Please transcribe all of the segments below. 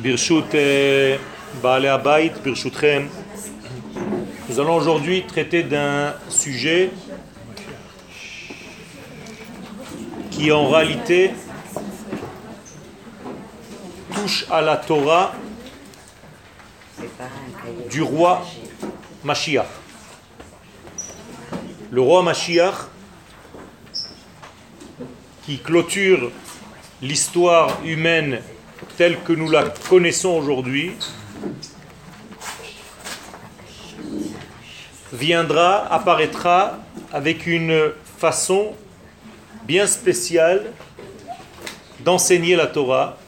Birshut Baale Abayit, Birshutchem. Nous allons aujourd'hui traiter d'un sujet qui en réalité touche à la Torah du roi Mashiach. Le roi Mashiach qui clôture l'histoire humaine telle que nous la connaissons aujourd'hui viendra, apparaîtra avec une façon bien spéciale d'enseigner la Torah.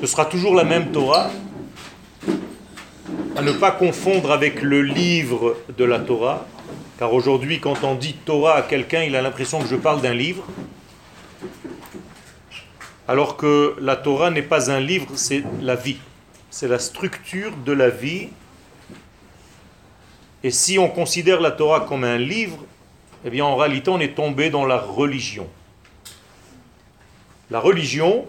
Ce sera toujours la même Torah, à ne pas confondre avec le livre de la Torah, car aujourd'hui quand on dit Torah à quelqu'un, il a l'impression que je parle d'un livre, alors que la Torah n'est pas un livre, c'est la vie, c'est la structure de la vie. Et si on considère la Torah comme un livre, eh bien en réalité on est tombé dans la religion. La religion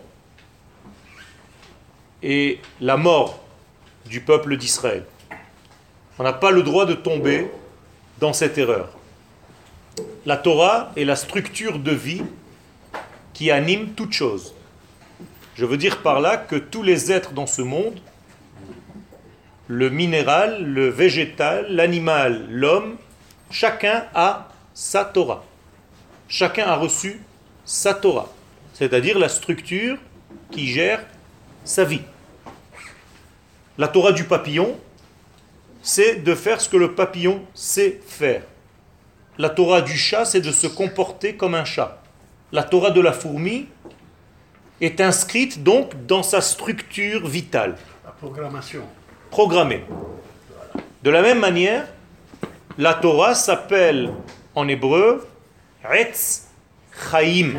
est la mort du peuple d'Israël. On n'a pas le droit de tomber dans cette erreur. La Torah est la structure de vie qui anime toute chose. Je veux dire par là que tous les êtres dans ce monde, le minéral, le végétal, l'animal, l'homme, chacun a sa Torah. Chacun a reçu sa Torah, c'est-à-dire la structure qui gère sa vie. La Torah du papillon, c'est de faire ce que le papillon sait faire. La Torah du chat, c'est de se comporter comme un chat. La Torah de la fourmi est inscrite donc dans sa structure vitale. La programmation. Programmée. De la même manière, la Torah s'appelle en hébreu Etz Chaim.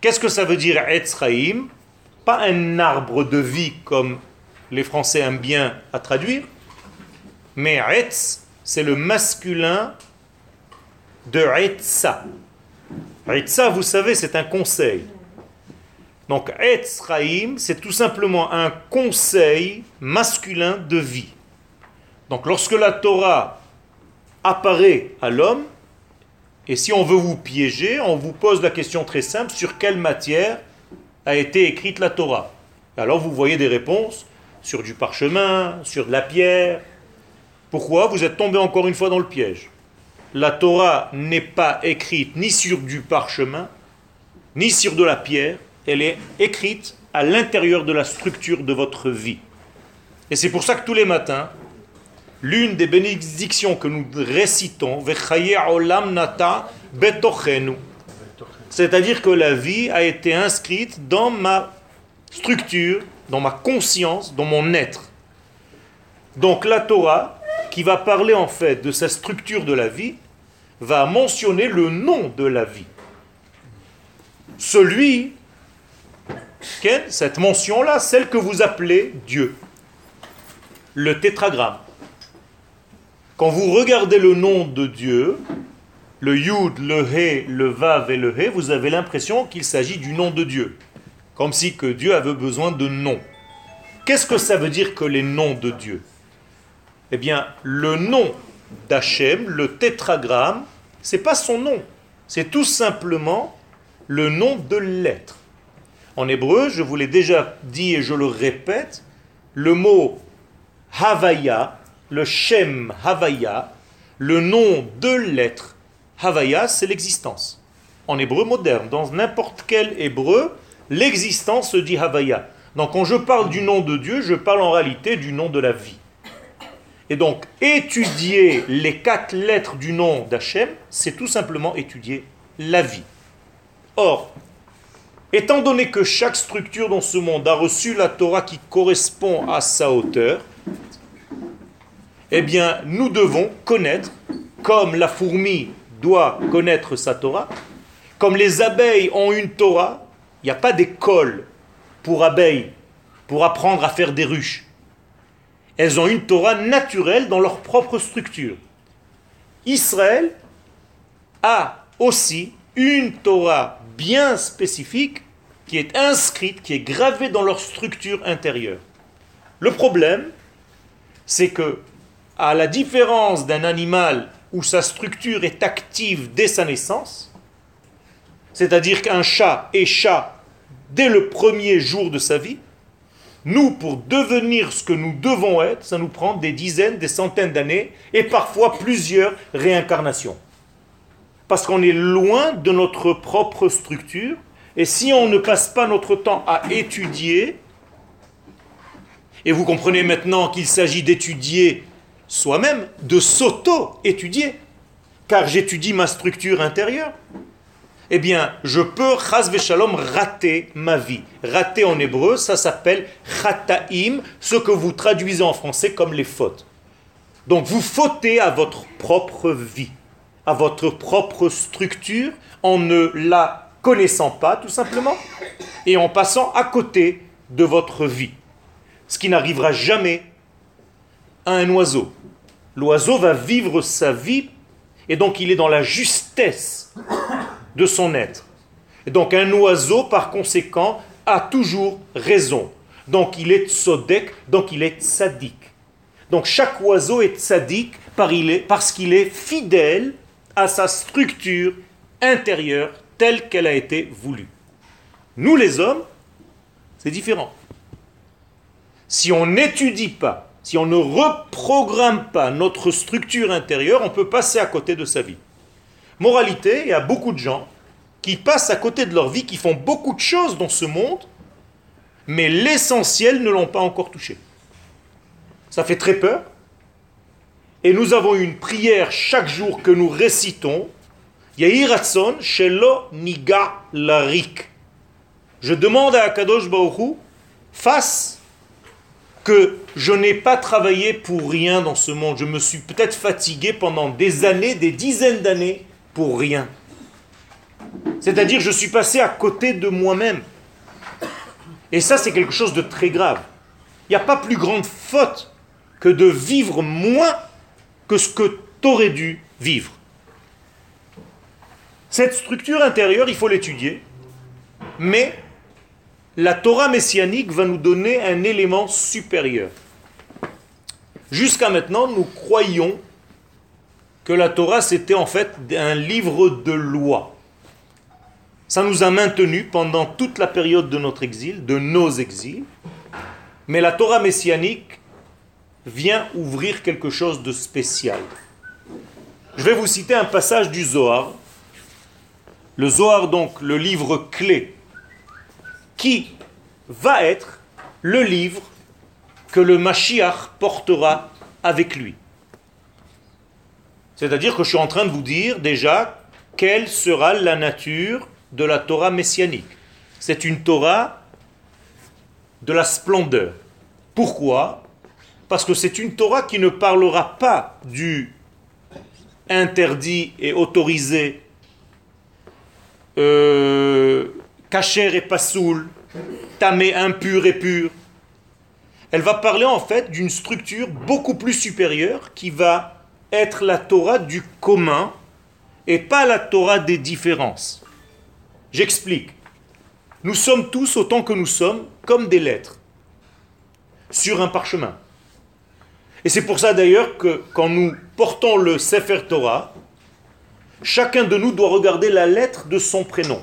Qu'est-ce que ça veut dire Etz Chaim? Pas un arbre de vie comme les Français aiment bien à traduire, mais Etz, c'est le masculin de Etza. Etza, vous savez, c'est un conseil. Donc Etz Chaim, c'est tout simplement un conseil masculin de vie. Donc lorsque la Torah apparaît à l'homme, et si on veut vous piéger, on vous pose la question très simple, sur quelle matière a été écrite la Torah? Alors vous voyez des réponses sur du parchemin, sur de la pierre. Pourquoi? Vous êtes tombé encore une fois dans le piège. La Torah n'est pas écrite ni sur du parchemin, ni sur de la pierre, elle est écrite à l'intérieur de la structure de votre vie. Et c'est pour ça que tous les matins, l'une des bénédictions que nous récitons, c'est-à-dire que la vie a été inscrite dans ma structure, dans ma conscience, dans mon être. Donc la Torah, qui va parler en fait de sa structure de la vie, va mentionner le nom de la vie. Celui, cette mention-là, celle que vous appelez Dieu, le tétragramme. Quand vous regardez le nom de Dieu, le Yud, le He, le Vav et le He, vous avez l'impression qu'il s'agit du nom de Dieu. Comme si que Dieu avait besoin de noms. Qu'est-ce que ça veut dire que les noms de Dieu? Eh bien, le nom d'Hachem, le tétragramme, c'est pas son nom. C'est tout simplement le nom de l'être. En hébreu, je vous l'ai déjà dit et je le répète, le mot Havaya, le Shem Havaya, le nom de l'être. Havaya, c'est l'existence. En hébreu moderne, dans n'importe quel hébreu, l'existence se dit Havaya. Donc quand je parle du nom de Dieu, je parle en réalité du nom de la vie. Et donc étudier les quatre lettres du nom d'Hachem, c'est tout simplement étudier la vie. Or, étant donné que chaque structure dans ce monde a reçu la Torah qui correspond à sa hauteur, eh bien, nous devons connaître, comme la fourmi doit connaître sa Torah, comme les abeilles ont une Torah, il n'y a pas d'école pour abeilles, pour apprendre à faire des ruches. Elles ont une Torah naturelle dans leur propre structure. Israël a aussi une Torah bien spécifique qui est inscrite, qui est gravée dans leur structure intérieure. Le problème, c'est que, à la différence d'un animal où sa structure est active dès sa naissance, c'est-à-dire qu'un chat est chat dès le premier jour de sa vie, nous, pour devenir ce que nous devons être, ça nous prend des dizaines, des centaines d'années et parfois plusieurs réincarnations. Parce qu'on est loin de notre propre structure et si on ne passe pas notre temps à étudier, et vous comprenez maintenant qu'il s'agit d'étudier soi-même, de s'auto-étudier, car j'étudie ma structure intérieure, eh bien, je peux, chas shalom, rater ma vie. Rater en hébreu, ça s'appelle chataim, ce que vous traduisez en français comme les fautes. Donc, vous fautez à votre propre vie, votre propre structure, en ne la connaissant pas, tout simplement, et en passant à côté de votre vie. Ce qui n'arrivera jamais à un oiseau. L'oiseau va vivre sa vie, et donc il est dans la justesse de son être. Et donc un oiseau, par conséquent, a toujours raison. Donc il est tzodek, donc il est tzaddik. Donc chaque oiseau est tzaddik parce qu'il est fidèle à sa structure intérieure telle qu'elle a été voulue. Nous les hommes, c'est différent. Si on n'étudie pas, si on ne reprogramme pas notre structure intérieure, on peut passer à côté de sa vie. Moralité, il y a beaucoup de gens qui passent à côté de leur vie, qui font beaucoup de choses dans ce monde, mais l'essentiel ne l'ont pas encore touché. Ça fait très peur. Et nous avons une prière chaque jour que nous récitons. Shelo. Je demande à Akadosh Baruch face que je n'ai pas travaillé pour rien dans ce monde. Je me suis peut-être fatigué pendant des années, des dizaines d'années, pour rien. C'est-à-dire, je suis passé à côté de moi-même. Et ça, c'est quelque chose de très grave. Il n'y a pas plus grande faute que de vivre moins que ce que tu aurais dû vivre. Cette structure intérieure, il faut l'étudier, mais la Torah messianique va nous donner un élément supérieur. Jusqu'à maintenant, nous croyons que la Torah, c'était en fait un livre de loi. Ça nous a maintenus pendant toute la période de notre exil, de nos exils. Mais la Torah messianique vient ouvrir quelque chose de spécial. Je vais vous citer un passage du Zohar. Le Zohar, donc, le livre clé, qui va être le livre que le Mashiach portera avec lui. C'est-à-dire que je suis en train de vous dire déjà quelle sera la nature de la Torah messianique. C'est une Torah de la splendeur. Pourquoi? Parce que c'est une Torah qui ne parlera pas du interdit et autorisé, euh, et passoul, tamé impur et pur. Elle va parler en fait d'une structure beaucoup plus supérieure qui va être la Torah du commun et pas la Torah des différences. J'explique. Nous sommes tous, autant que nous sommes, comme des lettres sur un parchemin. Et c'est pour ça d'ailleurs que quand nous portons le Sefer Torah, chacun de nous doit regarder la lettre de son prénom.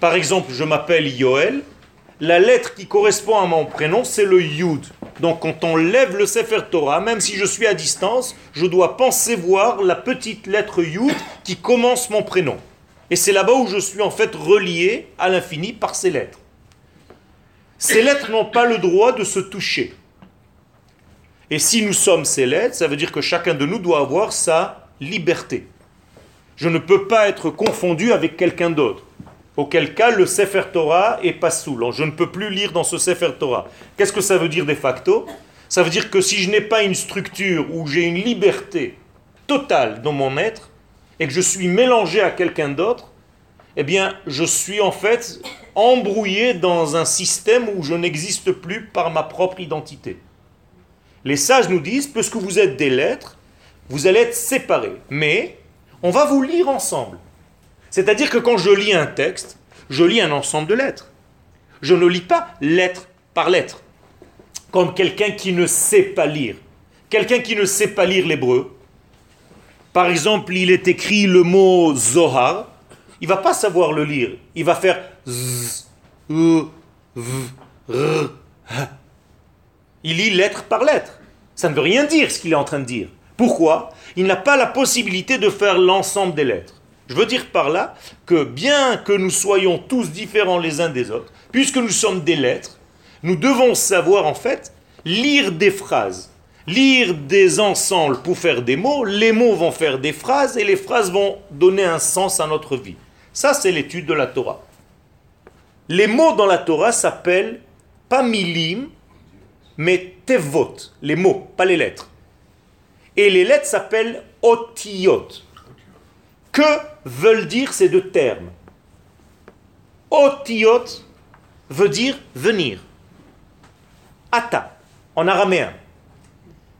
Par exemple, je m'appelle Yoel, la lettre qui correspond à mon prénom, c'est le Yud. Donc quand on lève le Sefer Torah, même si je suis à distance, je dois penser voir la petite lettre Yud qui commence mon prénom. Et c'est là-bas où je suis en fait relié à l'infini par ces lettres. Ces lettres n'ont pas le droit de se toucher. Et si nous sommes ces lettres, ça veut dire que chacun de nous doit avoir sa liberté. Je ne peux pas être confondu avec quelqu'un d'autre. Auquel cas, le Sefer Torah est pas saoulant. Je ne peux plus lire dans ce Sefer Torah. Qu'est-ce que ça veut dire de facto? Ça veut dire que si je n'ai pas une structure où j'ai une liberté totale dans mon être et que je suis mélangé à quelqu'un d'autre, eh bien, je suis en fait embrouillé dans un système où je n'existe plus par ma propre identité. Les sages nous disent, puisque vous êtes des lettres, vous allez être séparés. Mais on va vous lire ensemble. C'est-à-dire que quand je lis un texte, je lis un ensemble de lettres. Je ne lis pas lettre par lettre, comme quelqu'un qui ne sait pas lire. Quelqu'un qui ne sait pas lire l'hébreu, par exemple, il est écrit le mot Zohar, il va pas savoir le lire. Il va faire z, Il lit lettre par lettre. Ça ne veut rien dire ce qu'il est en train de dire. Pourquoi? Il n'a pas la possibilité de faire l'ensemble des lettres. Je veux dire par là que bien que nous soyons tous différents les uns des autres, puisque nous sommes des lettres, nous devons savoir en fait lire des phrases, lire des ensembles pour faire des mots, les mots vont faire des phrases et les phrases vont donner un sens à notre vie. Ça, c'est l'étude de la Torah. Les mots dans la Torah s'appellent pas milim, mais tevot, les mots, pas les lettres. Et les lettres s'appellent otiyot. Que veulent dire ces deux termes? Otiyot veut dire venir. Ata, en araméen.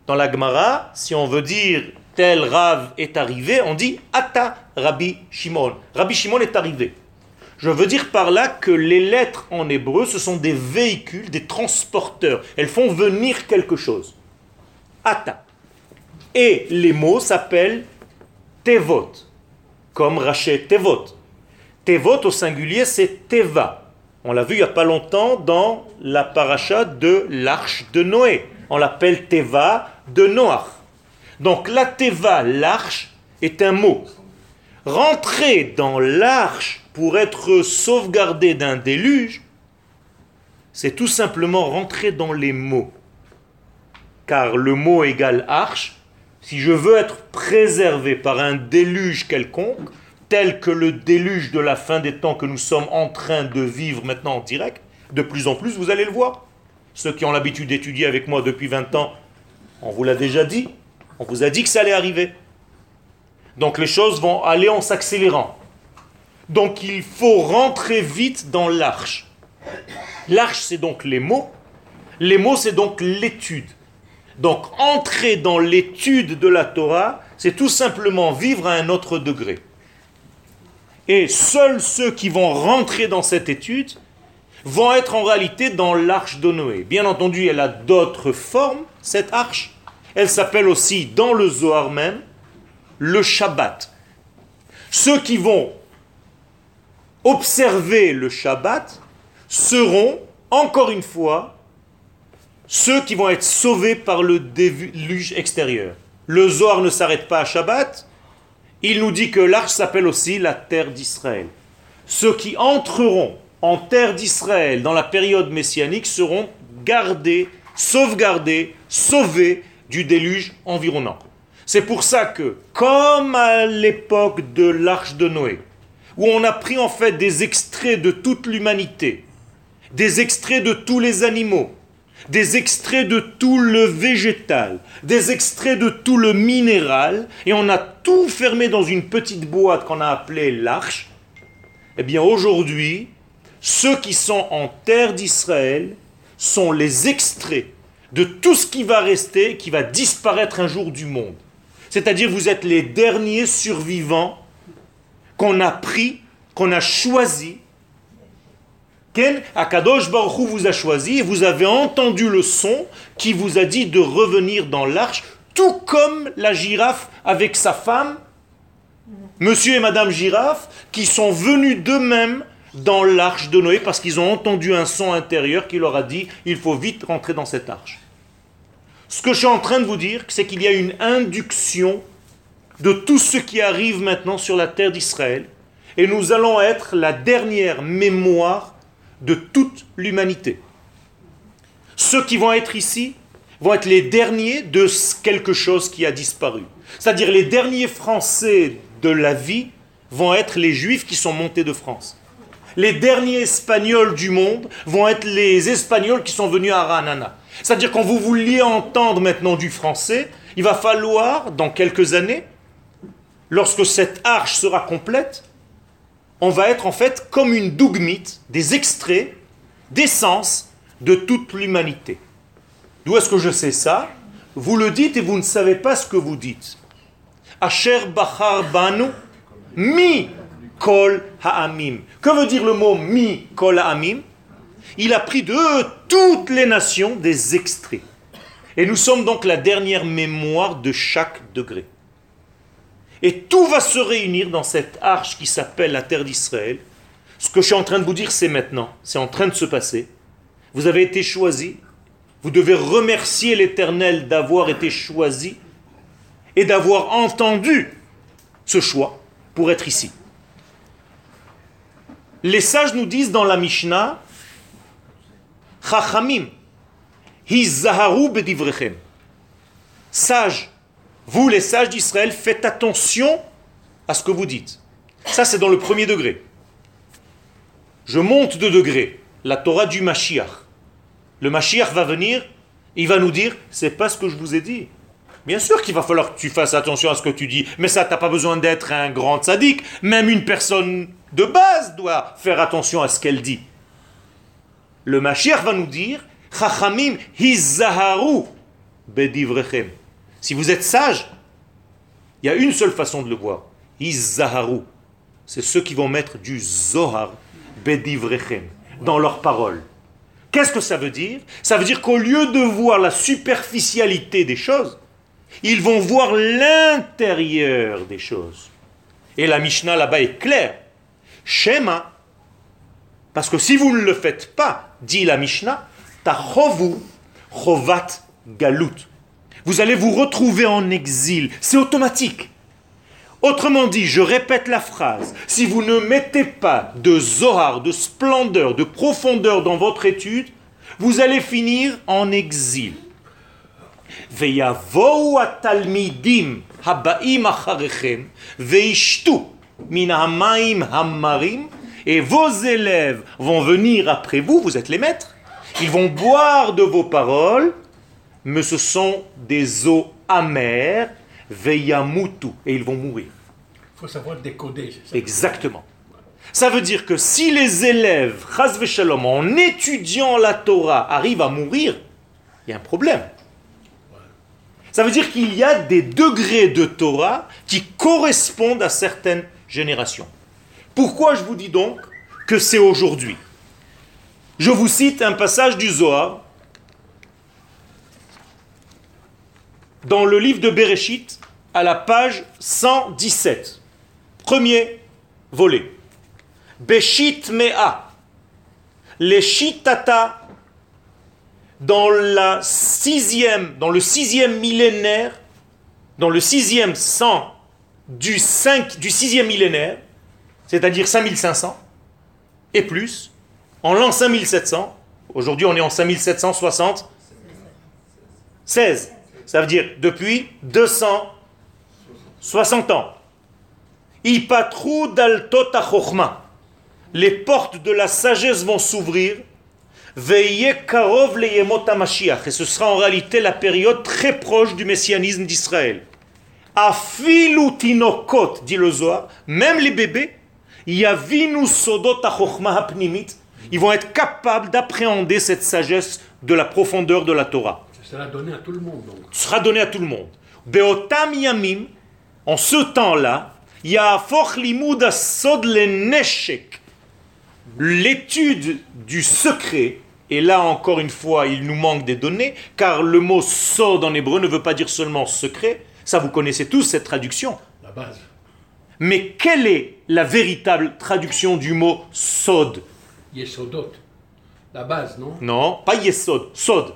Dans la Gemara, si on veut dire tel Rav est arrivé, on dit Ata Rabbi Shimon. Rabbi Shimon est arrivé. Je veux dire par là que les lettres en hébreu, ce sont des véhicules, des transporteurs. Elles font venir quelque chose. Ata. Et les mots s'appellent Tevot, comme Rachet Tevot. Tevot au singulier, c'est Teva. On l'a vu il n'y a pas longtemps dans la paracha de l'arche de Noé. On l'appelle Teva de Noach. Donc la Teva, l'arche, est un mot. Rentrer dans l'arche pour être sauvegardé d'un déluge, c'est tout simplement rentrer dans les mots. Car le mot égale arche. Si je veux être préservé par un déluge quelconque, tel que le déluge de la fin des temps que nous sommes en train de vivre maintenant en direct, de plus en plus, vous allez le voir. Ceux qui ont l'habitude d'étudier avec moi depuis 20 ans, on vous l'a déjà dit. On vous a dit que ça allait arriver. Donc les choses vont aller en s'accélérant. Donc il faut rentrer vite dans l'arche. L'arche, c'est donc les mots. Les mots, c'est donc l'étude. Donc entrer dans l'étude de la Torah, c'est tout simplement vivre à un autre degré. Et seuls ceux qui vont rentrer dans cette étude vont être en réalité dans l'arche de Noé. Bien entendu, elle a d'autres formes, cette arche. Elle s'appelle aussi, dans le Zohar même, le Shabbat. Ceux qui vont observer le Shabbat seront, encore une fois, ceux qui vont être sauvés par le déluge extérieur. Le Zohar ne s'arrête pas à Shabbat, il nous dit que l'arche s'appelle aussi la terre d'Israël. Ceux qui entreront en terre d'Israël dans la période messianique seront gardés, sauvegardés, sauvés du déluge environnant. C'est pour ça que, comme à l'époque de l'arche de Noé, où on a pris en fait des extraits de toute l'humanité, des extraits de tous les animaux, des extraits de tout le végétal, des extraits de tout le minéral, et on a tout fermé dans une petite boîte qu'on a appelée l'arche, eh bien aujourd'hui, ceux qui sont en terre d'Israël sont les extraits de tout ce qui va rester, qui va disparaître un jour du monde. C'est-à-dire vous êtes les derniers survivants qu'on a pris, qu'on a choisi. Ken Akadosh Baruch vous a choisi et vous avez entendu le son qui vous a dit de revenir dans l'arche, tout comme la girafe avec sa femme, monsieur et madame girafe, qui sont venus d'eux-mêmes dans l'arche de Noé parce qu'ils ont entendu un son intérieur qui leur a dit il faut vite rentrer dans cette arche. Ce que je suis en train de vous dire, c'est qu'il y a une induction de tout ce qui arrive maintenant sur la terre d'Israël et nous allons être la dernière mémoire de toute l'humanité. Ceux qui vont être ici vont être les derniers de quelque chose qui a disparu. C'est-à-dire les derniers Français de la vie vont être les Juifs qui sont montés de France les derniers Espagnols du monde vont être les Espagnols qui sont venus à Ranana. C'est-à-dire quand vous vouliez entendre maintenant du français, il va falloir, dans quelques années, lorsque cette arche sera complète, on va être en fait comme une dougmite, des extraits d'essence de toute l'humanité. D'où est-ce que je sais ça? Vous le dites et vous ne savez pas ce que vous dites. Asher Bachar Banu, mi kol ha'amim. Que veut dire le mot mi kol ha'amim? Il a pris de toutes les nations des extraits. Et nous sommes donc la dernière mémoire de chaque degré. Et tout va se réunir dans cette arche qui s'appelle la terre d'Israël. Ce que je suis en train de vous dire, c'est maintenant. C'est en train de se passer. Vous avez été choisi. Vous devez remercier l'Éternel d'avoir été choisi et d'avoir entendu ce choix pour être ici. Les sages nous disent dans la Mishnah, Chachamim, hizaharu bedivrechem. Sages, vous les sages d'Israël, faites attention à ce que vous dites. Ça, c'est dans le premier degré. Je monte de degré. La Torah du Mashiach. Le Mashiach va venir, il va nous dire, c'est pas ce que je vous ai dit. Bien sûr qu'il va falloir que tu fasses attention à ce que tu dis, mais ça, t'as pas besoin d'être un grand sadique. Même une personne de base doit faire attention à ce qu'elle dit. Le Mashiach va nous dire, Chachamim hizaharu bedivrechem. Si vous êtes sage, il y a une seule façon de le voir. Hizaharu. C'est ceux qui vont mettre du Zohar bedivrechem dans leurs paroles. Qu'est-ce que ça veut dire? Ça veut dire qu'au lieu de voir la superficialité des choses, ils vont voir l'intérieur des choses. Et la Mishnah là-bas est claire. Shema, parce que si vous ne le faites pas, dit la Mishnah, tachovu chovat galut Vous allez vous retrouver en exil. C'est automatique. Autrement dit, je répète la phrase, si vous ne mettez pas de zohar, de splendeur, de profondeur dans votre étude, vous allez finir en exil. ויבואו התלמידים הבאים אחריכם וישתו מן המים המרים et vos élèves vont venir après vous, vous êtes les maîtres, ils vont boire de vos paroles, mais ce sont des eaux amères, veyamutu, et ils vont mourir. Il faut savoir décoder. Exactement. Ça veut dire que si les élèves, shalom, en étudiant la Torah, arrivent à mourir, il y a un problème. Ça veut dire qu'il y a des degrés de Torah qui correspondent à certaines générations. Pourquoi je vous dis donc que c'est aujourd'hui? Je vous cite un passage du Zohar dans le livre de Bereshit à la page 117. Premier volet. Beshit Mea. Les Shitata dans, la sixième, dans le sixième millénaire, dans le sixième sang du, 5, du sixième millénaire, c'est-à-dire 5500 et plus, en l'an 5700, aujourd'hui on est en 5760, 16, ça veut dire depuis 260 ans. Les portes de la sagesse vont s'ouvrir et ce sera en réalité la période très proche du messianisme d'Israël. Afilutinokot, dit le Zohar, même les bébés, yavinu sodot ils vont être capables d'appréhender cette sagesse de la profondeur de la Torah. Sera donné à tout le monde. Donc. Sera donné à tout le monde. Beotam yamim, en ce temps-là, yafoch limud sod le neshek, l'étude du secret et là, encore une fois, il nous manque des données, car le mot sod en hébreu ne veut pas dire seulement secret. Ça, vous connaissez tous cette traduction. La base. Mais quelle est la véritable traduction du mot sod? Yesodot. La base, non? Non, pas yesod, sod.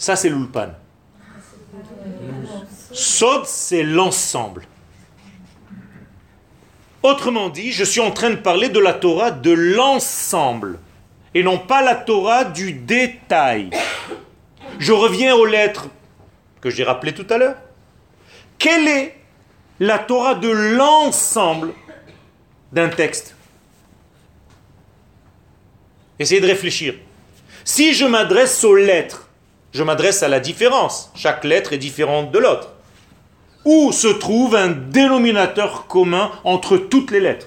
Ça, c'est l'ulpan. Sod, c'est l'ensemble. Autrement dit, je suis en train de parler de la Torah de l'ensemble et non pas la Torah du détail. Je reviens aux lettres que j'ai rappelées tout à l'heure. Quelle est la Torah de l'ensemble d'un texte? Essayez de réfléchir. Si je m'adresse aux lettres, je m'adresse à la différence. Chaque lettre est différente de l'autre où se trouve un dénominateur commun entre toutes les lettres?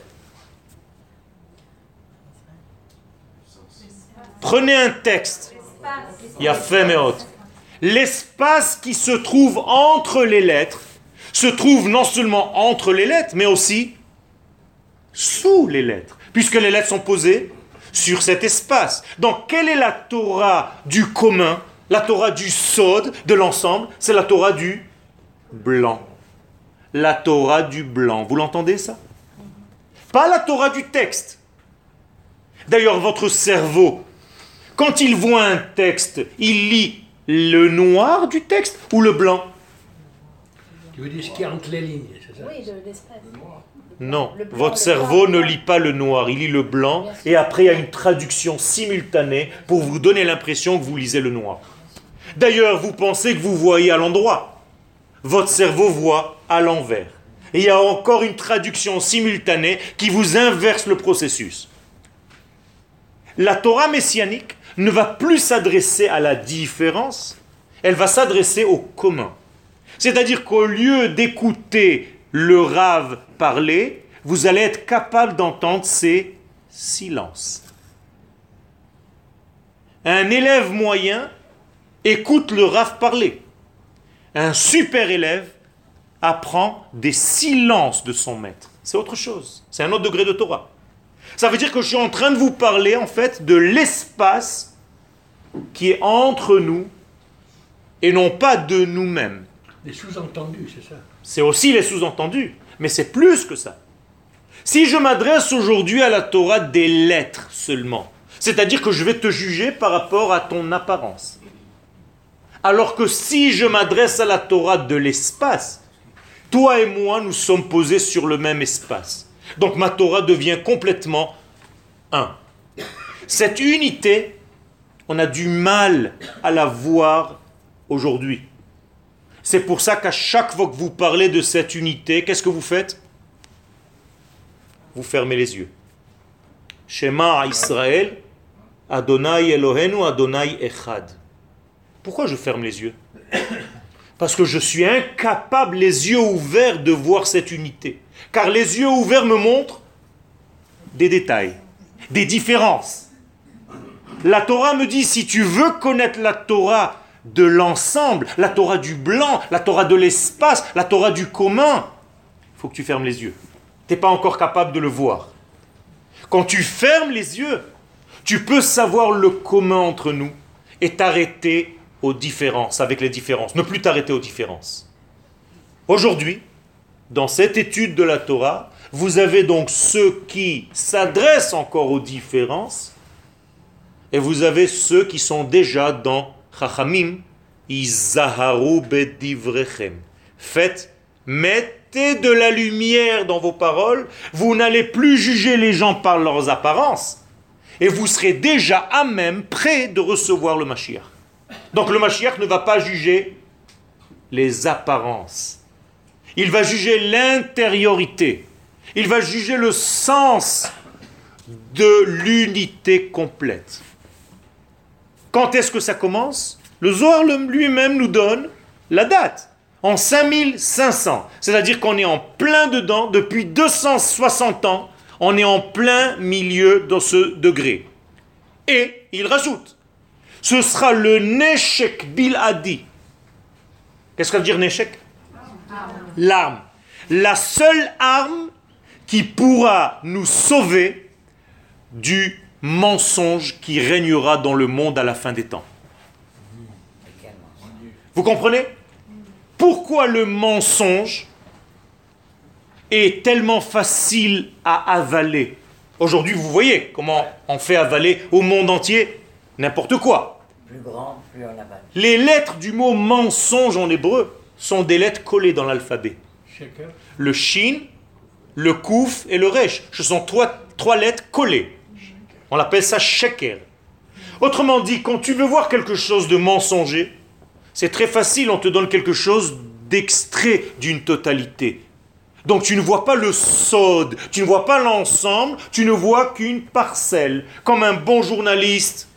Prenez un texte. Il y a L'espace qui se trouve entre les lettres se trouve non seulement entre les lettres, mais aussi sous les lettres, puisque les lettres sont posées sur cet espace. Donc, quelle est la Torah du commun? La Torah du Sod, de l'ensemble, c'est la Torah du blanc. La Torah du blanc. Vous l'entendez ça? Pas la Torah du texte. D'ailleurs, votre cerveau, quand il voit un texte, il lit le noir du texte ou le blanc? Tu veux dire ce qu'il y a entre les lignes, c'est ça? Oui, de l'espace. Non, blanc, votre cerveau blanc. ne lit pas le noir, il lit le blanc et après il y a une traduction simultanée pour vous donner l'impression que vous lisez le noir. D'ailleurs, vous pensez que vous voyez à l'endroit. Votre cerveau voit à l'envers. Et il y a encore une traduction simultanée qui vous inverse le processus. La Torah messianique ne va plus s'adresser à la différence, elle va s'adresser au commun. C'est-à-dire qu'au lieu d'écouter le rave parler, vous allez être capable d'entendre ces silences. Un élève moyen écoute le rave parler. Un super élève apprend des silences de son maître. C'est autre chose. C'est un autre degré de Torah. Ça veut dire que je suis en train de vous parler en fait de l'espace qui est entre nous et non pas de nous-mêmes. Des sous-entendus, c'est ça C'est aussi les sous-entendus, mais c'est plus que ça. Si je m'adresse aujourd'hui à la Torah des lettres seulement, c'est-à-dire que je vais te juger par rapport à ton apparence. Alors que si je m'adresse à la Torah de l'espace, toi et moi, nous sommes posés sur le même espace. Donc ma Torah devient complètement un. Cette unité, on a du mal à la voir aujourd'hui. C'est pour ça qu'à chaque fois que vous parlez de cette unité, qu'est-ce que vous faites? Vous fermez les yeux. Shema Israël, Adonai Elohenu, Adonai Echad. Pourquoi je ferme les yeux? Parce que je suis incapable, les yeux ouverts, de voir cette unité. Car les yeux ouverts me montrent des détails, des différences. La Torah me dit, si tu veux connaître la Torah de l'ensemble, la Torah du blanc, la Torah de l'espace, la Torah du commun, il faut que tu fermes les yeux. Tu n'es pas encore capable de le voir. Quand tu fermes les yeux, tu peux savoir le commun entre nous et t'arrêter aux différences, avec les différences. Ne plus t'arrêter aux différences. Aujourd'hui, dans cette étude de la Torah, vous avez donc ceux qui s'adressent encore aux différences et vous avez ceux qui sont déjà dans Chachamim, Izaharu bedivrechem. Faites, mettez de la lumière dans vos paroles, vous n'allez plus juger les gens par leurs apparences, et vous serez déjà à même prêt de recevoir le Mashiach. Donc le Mashiach ne va pas juger les apparences. Il va juger l'intériorité. Il va juger le sens de l'unité complète. Quand est-ce que ça commence? Le Zohar lui-même nous donne la date. En 5500. C'est-à-dire qu'on est en plein dedans depuis 260 ans. On est en plein milieu dans ce degré. Et il rajoute, ce sera le Neshek Biladi. Qu'est-ce que ça veut dire Neshek L'arme. La seule arme qui pourra nous sauver du mensonge qui régnera dans le monde à la fin des temps. Vous comprenez? Pourquoi le mensonge est tellement facile à avaler? Aujourd'hui, vous voyez comment on fait avaler au monde entier n'importe quoi. Plus grand, plus on avale. Les lettres du mot mensonge en hébreu sont des lettres collées dans l'alphabet. Le shin, le kouf et le resh. Ce sont trois, trois lettres collées. On appelle ça sheker. Autrement dit, quand tu veux voir quelque chose de mensonger, c'est très facile, on te donne quelque chose d'extrait d'une totalité. Donc tu ne vois pas le sod, tu ne vois pas l'ensemble, tu ne vois qu'une parcelle. Comme un bon journaliste,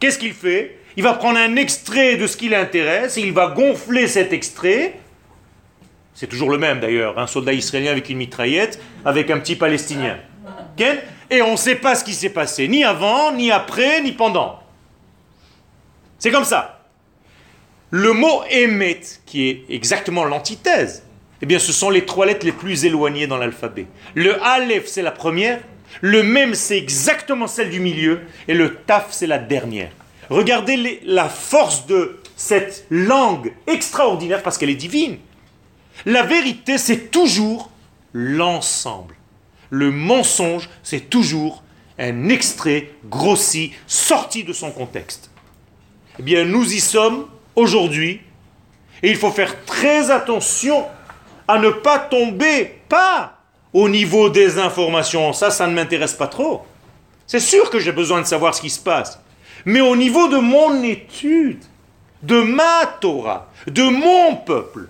qu'est-ce qu'il fait? Il va prendre un extrait de ce qui l'intéresse, et il va gonfler cet extrait, c'est toujours le même d'ailleurs, un soldat israélien avec une mitraillette, avec un petit palestinien. Et on ne sait pas ce qui s'est passé, ni avant, ni après, ni pendant. C'est comme ça. Le mot émet, qui est exactement l'antithèse, Eh bien, ce sont les trois lettres les plus éloignées dans l'alphabet. Le Aleph, c'est la première. Le Mem, c'est exactement celle du milieu. Et le Taf, c'est la dernière. Regardez la force de cette langue extraordinaire parce qu'elle est divine. La vérité, c'est toujours l'ensemble. Le mensonge, c'est toujours un extrait grossi, sorti de son contexte. Eh bien, nous y sommes aujourd'hui, et il faut faire très attention à ne pas tomber, pas au niveau des informations, ça, ça ne m'intéresse pas trop. C'est sûr que j'ai besoin de savoir ce qui se passe. Mais au niveau de mon étude, de ma Torah, de mon peuple,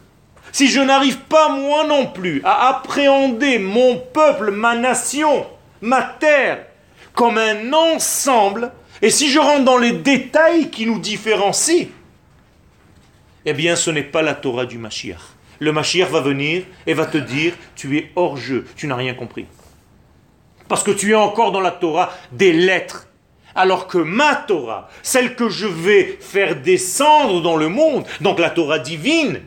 si je n'arrive pas moi non plus à appréhender mon peuple, ma nation, ma terre, comme un ensemble, et si je rentre dans les détails qui nous différencient, eh bien ce n'est pas la Torah du Mashiach. Le Mashiach va venir et va te dire, tu es hors jeu, tu n'as rien compris. Parce que tu es encore dans la Torah des lettres. Alors que ma Torah, celle que je vais faire descendre dans le monde, donc la Torah divine,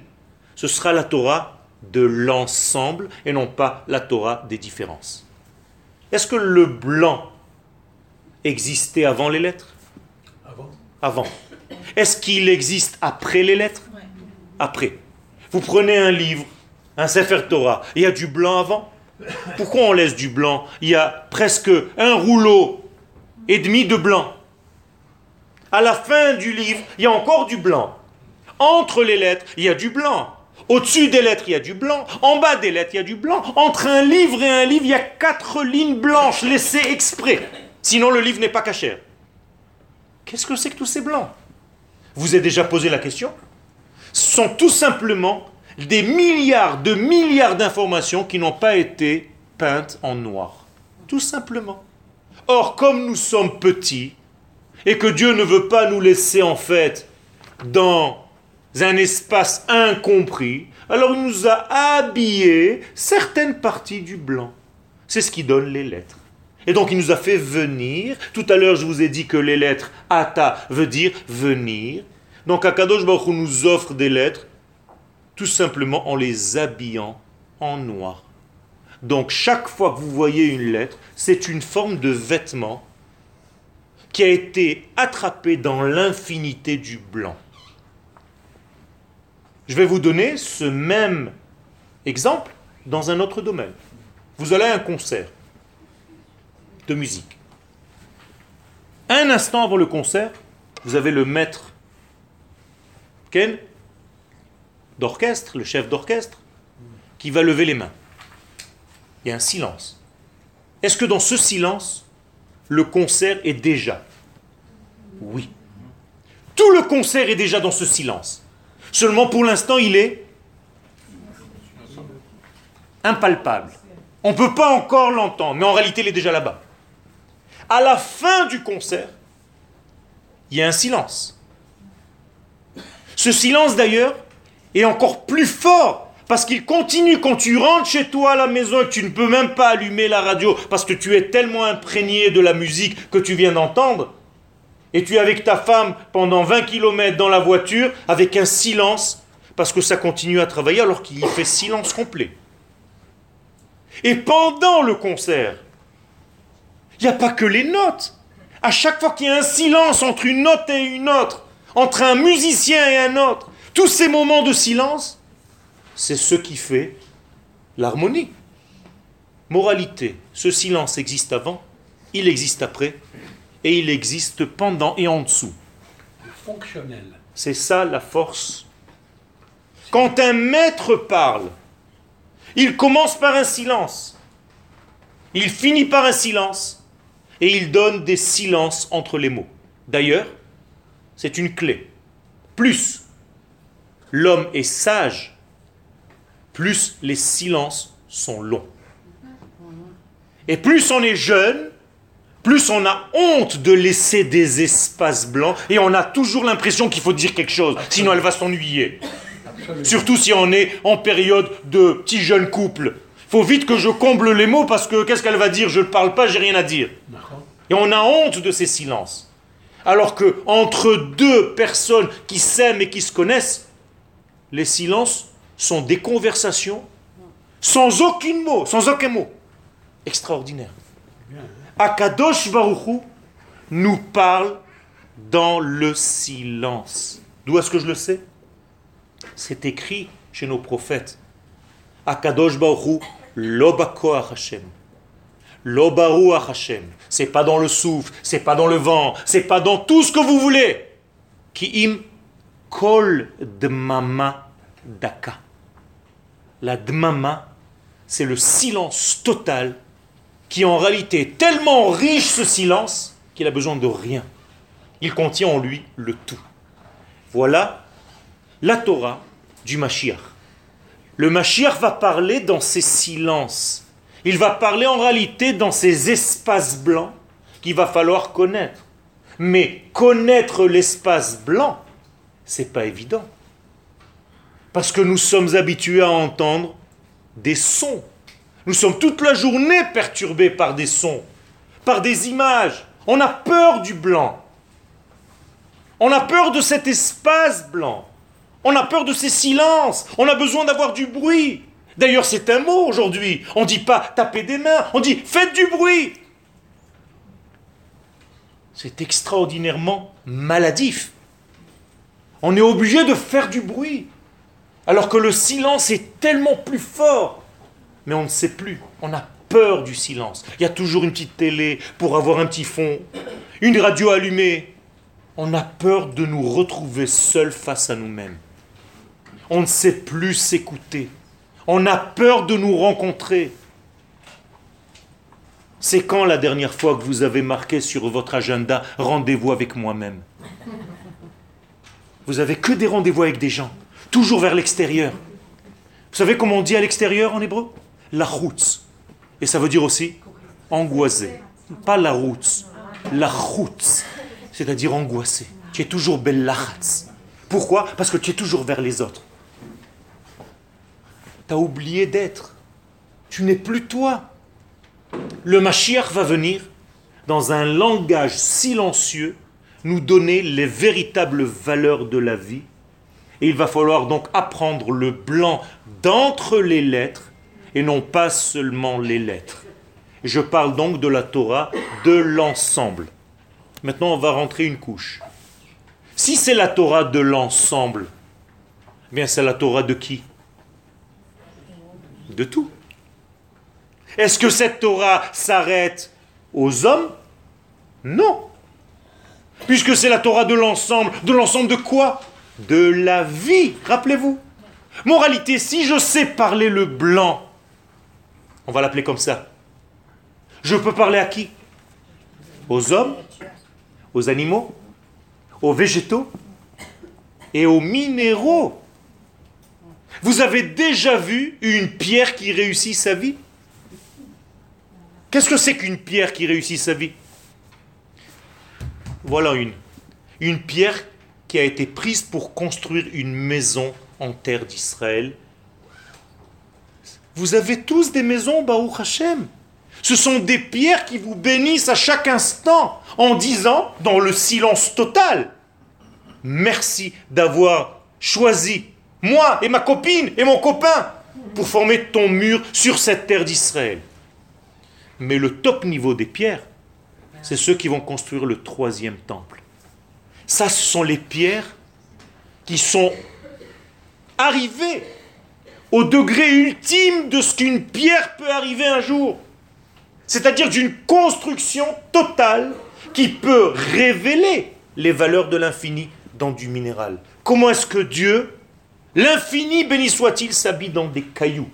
ce sera la Torah de l'ensemble et non pas la Torah des différences. Est-ce que le blanc existait avant les lettres? Avant. Avant. Est-ce qu'il existe après les lettres? Après. Vous prenez un livre, un Sefer Torah, il y a du blanc avant? Pourquoi on laisse du blanc? Il y a presque un rouleau et demi de blanc. À la fin du livre, il y a encore du blanc. Entre les lettres, il y a du blanc. Au-dessus des lettres, il y a du blanc. En bas des lettres, il y a du blanc. Entre un livre et un livre, il y a quatre lignes blanches laissées exprès. Sinon, le livre n'est pas caché. Qu'est-ce que c'est que tous ces blancs? Vous avez déjà posé la question? Ce sont tout simplement des milliards de milliards d'informations qui n'ont pas été peintes en noir. Tout simplement. Or, comme nous sommes petits, et que Dieu ne veut pas nous laisser en fait dans un espace incompris, alors il nous a habillé certaines parties du blanc. C'est ce qui donne les lettres. Et donc il nous a fait venir. Tout à l'heure, je vous ai dit que les lettres ata veut dire venir. Donc Akadosh Baruch nous offre des lettres tout simplement en les habillant en noir. Donc chaque fois que vous voyez une lettre, c'est une forme de vêtement qui a été attrapé dans l'infinité du blanc. Je vais vous donner ce même exemple dans un autre domaine. Vous allez à un concert de musique. Un instant avant le concert, vous avez le maître Ken d'orchestre, le chef d'orchestre, qui va lever les mains. Il y a un silence. Est-ce que dans ce silence, le concert est déjà? Oui. Tout le concert est déjà dans ce silence. Seulement pour l'instant, il est impalpable. On ne peut pas encore l'entendre, mais en réalité, il est déjà là-bas. À la fin du concert, il y a un silence. Ce silence, d'ailleurs, est encore plus fort parce qu'il continue quand tu rentres chez toi à la maison et que tu ne peux même pas allumer la radio parce que tu es tellement imprégné de la musique que tu viens d'entendre. Et tu es avec ta femme pendant 20 km dans la voiture avec un silence parce que ça continue à travailler alors qu'il fait silence complet. Et pendant le concert, il n'y a pas que les notes. À chaque fois qu'il y a un silence entre une note et une autre, entre un musicien et un autre, tous ces moments de silence, c'est ce qui fait l'harmonie. Moralité, ce silence existe avant, il existe après, et il existe pendant et en dessous. Fonctionnel. C'est ça la force. Quand un maître parle, il commence par un silence, il finit par un silence, et il donne des silences entre les mots. D'ailleurs, c'est une clé. Plus l'homme est sage, plus les silences sont longs. Et plus on est jeune, plus on a honte de laisser des espaces blancs et on a toujours l'impression qu'il faut dire quelque chose, sinon elle va s'ennuyer. Surtout si on est en période de petit jeune couple. faut vite que je comble les mots parce que qu'est-ce qu'elle va dire? Je ne parle pas, j'ai rien à dire. Et on a honte de ces silences. Alors que entre deux personnes qui s'aiment et qui se connaissent, les silences sont des conversations sans aucun mot, sans aucun mot. Extraordinaire. Akadosh Baruchou nous parle dans le silence. D'où est-ce que je le sais? C'est écrit chez nos prophètes. Akadosh Baruchou, Lobako Hashem. Lobaru Hashem. C'est pas dans le souffle, c'est pas dans le vent, c'est pas dans tout ce que vous voulez. Ki'im kol dmama daka. La dmama, c'est le silence total qui en réalité est tellement riche ce silence qu'il a besoin de rien. Il contient en lui le tout. Voilà la Torah du Mashiach. Le Mashiach va parler dans ces silences. Il va parler en réalité dans ces espaces blancs qu'il va falloir connaître. Mais connaître l'espace blanc, c'est pas évident. Parce que nous sommes habitués à entendre des sons. Nous sommes toute la journée perturbés par des sons, par des images. On a peur du blanc. On a peur de cet espace blanc. On a peur de ces silences. On a besoin d'avoir du bruit. D'ailleurs, c'est un mot aujourd'hui. On ne dit pas taper des mains, on dit faites du bruit. C'est extraordinairement maladif. On est obligé de faire du bruit. Alors que le silence est tellement plus fort. Mais on ne sait plus. On a peur du silence. Il y a toujours une petite télé pour avoir un petit fond, une radio allumée. On a peur de nous retrouver seuls face à nous-mêmes. On ne sait plus s'écouter. On a peur de nous rencontrer. C'est quand la dernière fois que vous avez marqué sur votre agenda rendez-vous avec moi-même? Vous avez que des rendez-vous avec des gens, toujours vers l'extérieur. Vous savez comment on dit à l'extérieur en hébreu? La route. Et ça veut dire aussi angoissé. Pas la route, la route. C'est-à-dire angoissé. Tu es toujours bellachatz. Pourquoi? Parce que tu es toujours vers les autres. Tu as oublié d'être. Tu n'es plus toi. Le Mashiach va venir dans un langage silencieux nous donner les véritables valeurs de la vie. Et il va falloir donc apprendre le blanc d'entre les lettres et non pas seulement les lettres. Je parle donc de la Torah, de l'ensemble. Maintenant, on va rentrer une couche. Si c'est la Torah de l'ensemble, eh bien c'est la Torah de qui? De tout. Est-ce que cette Torah s'arrête aux hommes? Non. Puisque c'est la Torah de l'ensemble. De l'ensemble de quoi? De la vie, rappelez-vous. Moralité, si je sais parler le blanc, on va l'appeler comme ça, je peux parler à qui? Aux hommes, aux animaux, aux végétaux et aux minéraux. Vous avez déjà vu une pierre qui réussit sa vie? Qu'est-ce que c'est qu'une pierre qui réussit sa vie? Voilà une. Une pierre qui a été prise pour construire une maison en terre d'Israël. Vous avez tous des maisons, Baruch Hashem. Ce sont des pierres qui vous bénissent à chaque instant en disant, dans le silence total, merci d'avoir choisi moi et ma copine et mon copain pour former ton mur sur cette terre d'Israël. Mais le top niveau des pierres, c'est ceux qui vont construire le troisième temple. Ça, ce sont les pierres qui sont arrivées au degré ultime de ce qu'une pierre peut arriver un jour. C'est-à-dire d'une construction totale qui peut révéler les valeurs de l'infini dans du minéral. Comment est-ce que Dieu, l'infini béni soit-il, s'habille dans des cailloux?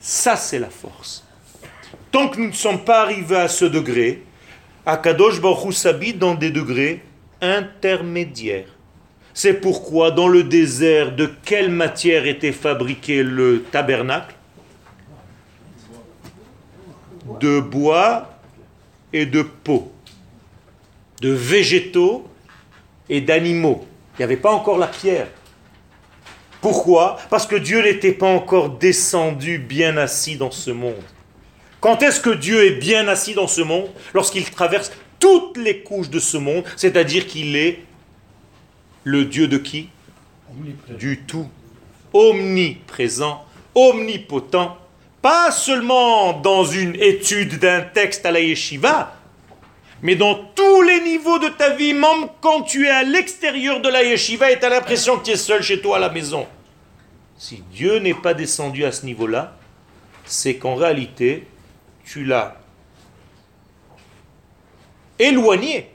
Ça, c'est la force. Tant que nous ne sommes pas arrivés à ce degré, Akadosh Baruch s'habille dans des degrés intermédiaires. C'est pourquoi dans le désert, de quelle matière était fabriqué le tabernacle? De bois et de peau, de végétaux et d'animaux. Il n'y avait pas encore la pierre. Pourquoi? Parce que Dieu n'était pas encore descendu bien assis dans ce monde. Quand est-ce que Dieu est bien assis dans ce monde? Lorsqu'il traverse toutes les couches de ce monde, c'est-à-dire qu'il est le Dieu de qui? Du tout. Omniprésent, omnipotent, pas seulement dans une étude d'un texte à la yeshiva, mais dans tous les niveaux de ta vie, même quand tu es à l'extérieur de la yeshiva et tu as l'impression que tu es seul chez toi à la maison. Si Dieu n'est pas descendu à ce niveau-là, c'est qu'en réalité, tu l'as éloigné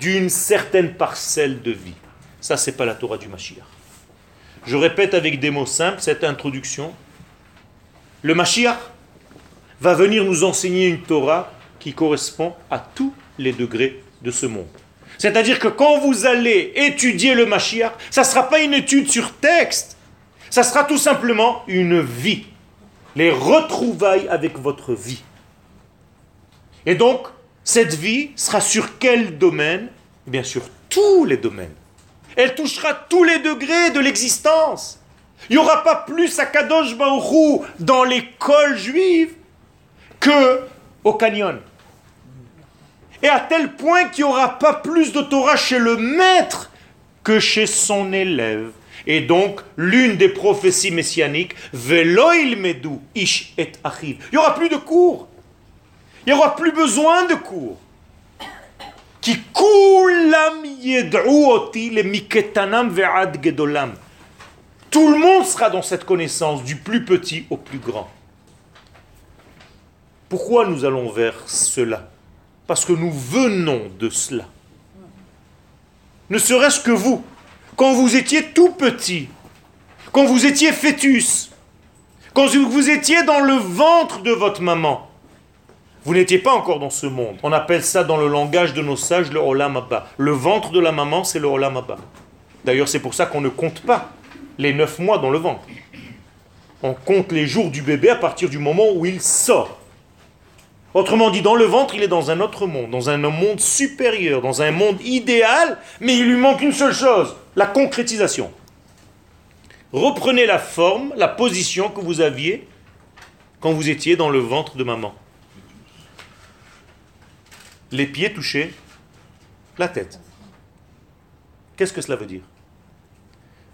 d'une certaine parcelle de vie. Ça, c'est pas la Torah du Mashiach. Je répète avec des mots simples cette introduction. Le Mashiach va venir nous enseigner une Torah qui correspond à tous les degrés de ce monde. C'est-à-dire que quand vous allez étudier le Mashiach, ça ne sera pas une étude sur texte, ça sera tout simplement une vie, les retrouvailles avec votre vie. Et donc, cette vie sera sur quel domaine? Eh Bien sûr, tous les domaines. Elle touchera tous les degrés de l'existence. Il n'y aura pas plus à Kadosh Baruchou dans l'école juive que au canyon. Et à tel point qu'il n'y aura pas plus de Torah chez le maître que chez son élève. Et donc, l'une des prophéties messianiques, Veloil Medu Ish et Achiv. Il n'y aura plus de cours. Il n'y aura plus besoin de cours. Qui Tout le monde sera dans cette connaissance, du plus petit au plus grand. Pourquoi nous allons vers cela? Parce que nous venons de cela. Ne serait-ce que vous, quand vous étiez tout petit, quand vous étiez fœtus, quand vous étiez dans le ventre de votre maman, vous n'étiez pas encore dans ce monde. On appelle ça dans le langage de nos sages le Olam Abba. Le ventre de la maman, c'est le Olam Abba. D'ailleurs, c'est pour ça qu'on ne compte pas les neuf mois dans le ventre. On compte les jours du bébé à partir du moment où il sort. Autrement dit, dans le ventre, il est dans un autre monde, dans un monde supérieur, dans un monde idéal, mais il lui manque une seule chose, la concrétisation. Reprenez la forme, la position que vous aviez quand vous étiez dans le ventre de maman les pieds touchaient la tête. Qu'est-ce que cela veut dire?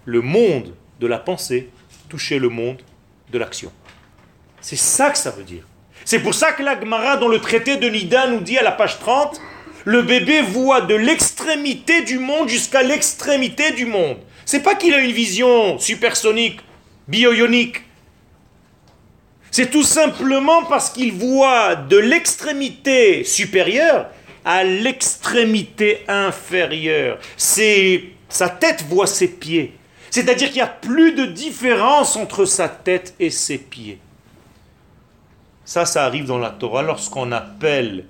Le monde de la pensée touchait le monde de l'action. C'est ça que ça veut dire. C'est pour ça que l'Agmara, dans le traité de Nida, nous dit à la page 30, le bébé voit de l'extrémité du monde jusqu'à l'extrémité du monde. C'est pas qu'il a une vision supersonique, bioionique. C'est tout simplement parce qu'il voit de l'extrémité supérieure à l'extrémité inférieure. C'est sa tête voit ses pieds. C'est-à-dire qu'il n'y a plus de différence entre sa tête et ses pieds. Ça, ça arrive dans la Torah lorsqu'on appelle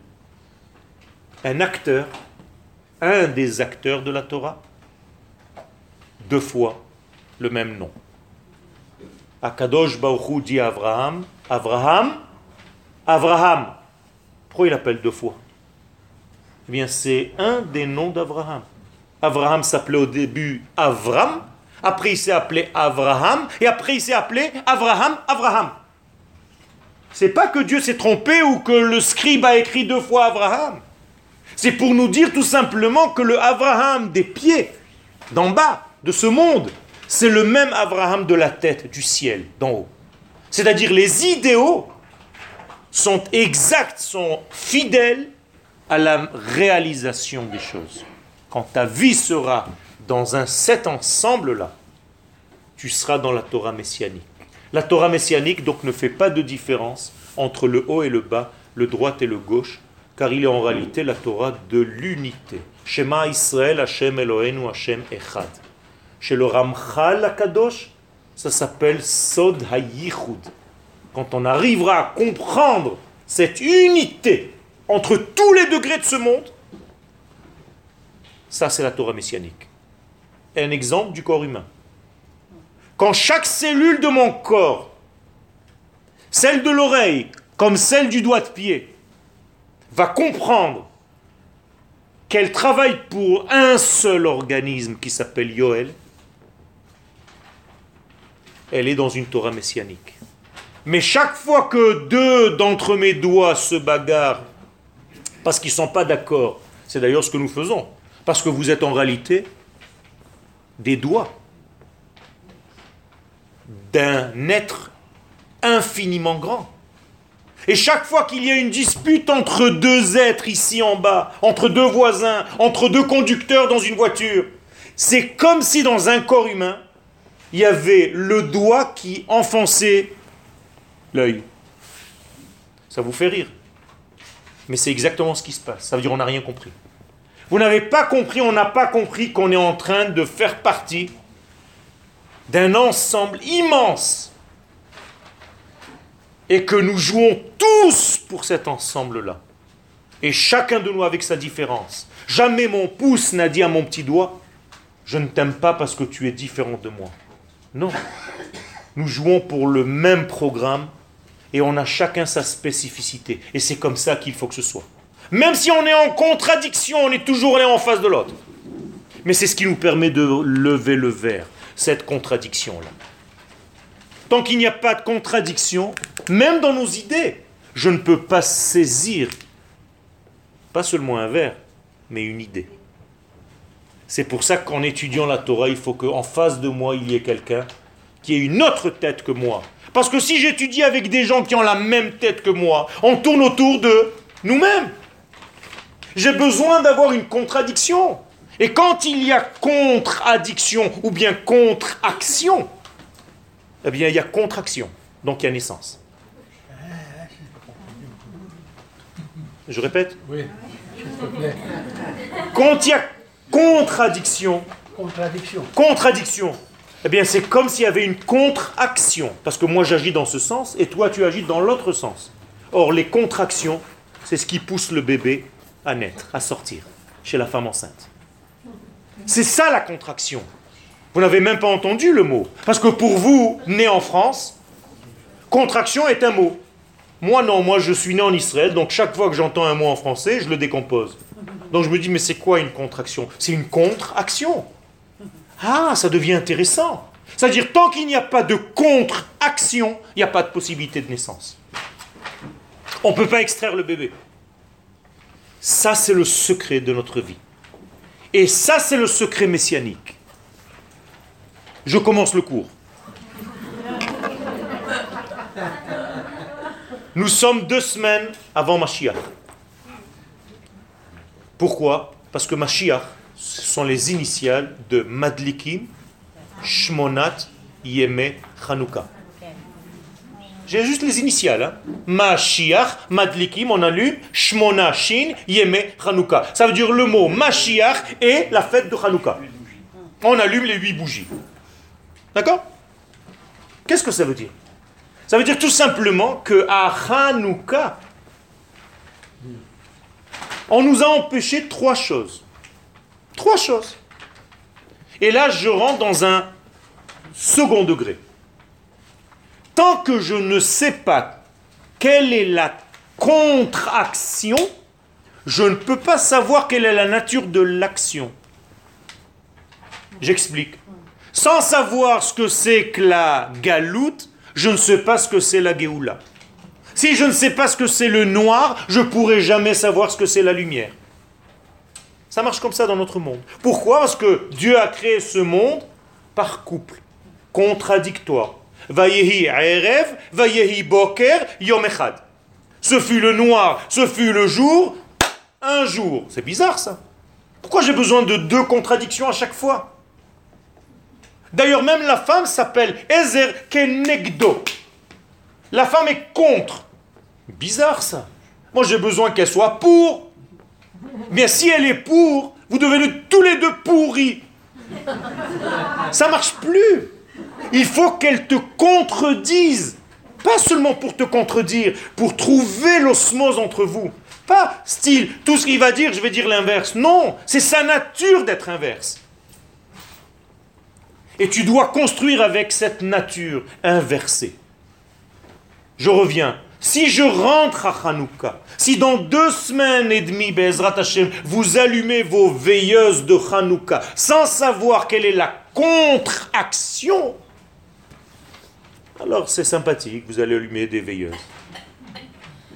un acteur, un des acteurs de la Torah, deux fois le même nom. Akadosh Baruch Abraham, Abraham, Abraham. Pourquoi il appelle deux fois? Eh bien, c'est un des noms d'Abraham. Abraham s'appelait au début Avram, après il s'est appelé Abraham, et après il s'est appelé Abraham, Abraham. C'est pas que Dieu s'est trompé ou que le scribe a écrit deux fois Abraham. C'est pour nous dire tout simplement que le Abraham des pieds, d'en bas, de ce monde, c'est le même Abraham de la tête, du ciel, d'en haut. C'est-à-dire les idéaux sont exacts, sont fidèles à la réalisation des choses. Quand ta vie sera dans un cet ensemble-là, tu seras dans la Torah messianique. La Torah messianique donc ne fait pas de différence entre le haut et le bas, le droit et le gauche, car il est en réalité la Torah de l'unité. Shema Israël, Hashem Eloheinu, Hashem Echad. Chez le Ramchal Akadosh, ça s'appelle Sod HaYichud. Quand on arrivera à comprendre cette unité entre tous les degrés de ce monde, ça c'est la Torah messianique. Un exemple du corps humain. Quand chaque cellule de mon corps, celle de l'oreille comme celle du doigt de pied, va comprendre qu'elle travaille pour un seul organisme qui s'appelle Yoel, elle est dans une Torah messianique. Mais chaque fois que deux d'entre mes doigts se bagarrent parce qu'ils ne sont pas d'accord, c'est d'ailleurs ce que nous faisons, parce que vous êtes en réalité des doigts d'un être infiniment grand. Et chaque fois qu'il y a une dispute entre deux êtres ici en bas, entre deux voisins, entre deux conducteurs dans une voiture, c'est comme si dans un corps humain, il y avait le doigt qui enfonçait l'œil. Ça vous fait rire. Mais c'est exactement ce qui se passe. Ça veut dire qu'on n'a rien compris. Vous n'avez pas compris, on n'a pas compris qu'on est en train de faire partie d'un ensemble immense et que nous jouons tous pour cet ensemble-là. Et chacun de nous avec sa différence. Jamais mon pouce n'a dit à mon petit doigt, je ne t'aime pas parce que tu es différent de moi. Non. Nous jouons pour le même programme et on a chacun sa spécificité. Et c'est comme ça qu'il faut que ce soit. Même si on est en contradiction, on est toujours l'un en face de l'autre. Mais c'est ce qui nous permet de lever le verre, cette contradiction-là. Tant qu'il n'y a pas de contradiction, même dans nos idées, je ne peux pas saisir, pas seulement un verre, mais une idée. C'est pour ça qu'en étudiant la Torah, il faut qu'en face de moi, il y ait quelqu'un qui ait une autre tête que moi. Parce que si j'étudie avec des gens qui ont la même tête que moi, on tourne autour de nous-mêmes. J'ai besoin d'avoir une contradiction. Et quand il y a contradiction ou bien contre-action, eh bien, il y a contraction. Donc, il y a naissance. Je répète? Oui, Quand il y a contradiction, Contradiction. contradiction, eh bien, c'est comme s'il y avait une contre-action. Parce que moi, j'agis dans ce sens et toi, tu agis dans l'autre sens. Or, les contractions, c'est ce qui pousse le bébé à naître, à sortir, chez la femme enceinte. C'est ça la contraction. Vous n'avez même pas entendu le mot. Parce que pour vous, né en France, contraction est un mot. Moi non, moi je suis né en Israël, donc chaque fois que j'entends un mot en français, je le décompose. Donc je me dis, mais c'est quoi une contraction? C'est une contre-action. Ah, ça devient intéressant. C'est-à-dire, tant qu'il n'y a pas de contre-action, il n'y a pas de possibilité de naissance. On ne peut pas extraire le bébé. Ça, c'est le secret de notre vie. Et ça, c'est le secret messianique. Je commence le cours. Nous sommes deux semaines avant Mashiach. Pourquoi? Parce que Mashiach, ce sont les initiales de Madlikim, Shmonat, Yeme, Chanukah. J'ai juste les initiales. Hein. Mashiach, Madlikim, on allume, Shmona, Shin, Yeme, Chanukah. Ça veut dire le mot Mashiach et la fête de Chanukah. On allume les huit bougies. D'accord? Qu'est-ce que ça veut dire? Ça veut dire tout simplement que à Hanouka, on nous a empêché trois choses. Trois choses. Et là, je rentre dans un second degré. Tant que je ne sais pas quelle est la contre-action, je ne peux pas savoir quelle est la nature de l'action. J'explique. Sans savoir ce que c'est que la galoute, je ne sais pas ce que c'est la Géoula. Si je ne sais pas ce que c'est le noir, je pourrai jamais savoir ce que c'est la lumière. Ça marche comme ça dans notre monde. Pourquoi? Parce que Dieu a créé ce monde par couple, contradictoire. Vayehi erev, vayehi boker, yom echad. Ce fut le noir, ce fut le jour, un jour. C'est bizarre ça. Pourquoi j'ai besoin de deux contradictions à chaque fois? D'ailleurs, même la femme s'appelle Ezer Kenegdo. La femme est contre. Bizarre ça. Moi j'ai besoin qu'elle soit pour. Mais si elle est pour, vous devenez tous les deux pourris. Ça marche plus. Il faut qu'elle te contredise. Pas seulement pour te contredire, pour trouver l'osmose entre vous. Pas style, tout ce qu'il va dire, je vais dire l'inverse. Non, c'est sa nature d'être inverse. Et tu dois construire avec cette nature inversée. Je reviens. Si je rentre à Hanouka, si dans deux semaines et demie, Bezrat Hashem, vous allumez vos veilleuses de Hanouka sans savoir quelle est la contre-action, alors c'est sympathique, vous allez allumer des veilleuses.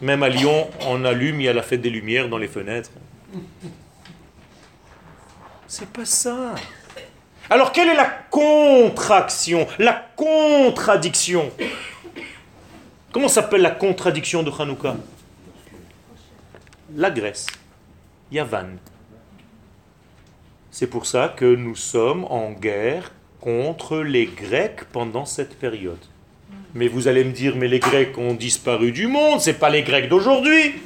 Même à Lyon, on allume, il y a la fête des lumières dans les fenêtres. C'est pas ça. Alors quelle est la contraction, la contradiction? Comment s'appelle la contradiction de Hanouka? La Grèce, Yavan. C'est pour ça que nous sommes en guerre contre les Grecs pendant cette période. Mais vous allez me dire, mais les Grecs ont disparu du monde, c'est pas les Grecs d'aujourd'hui.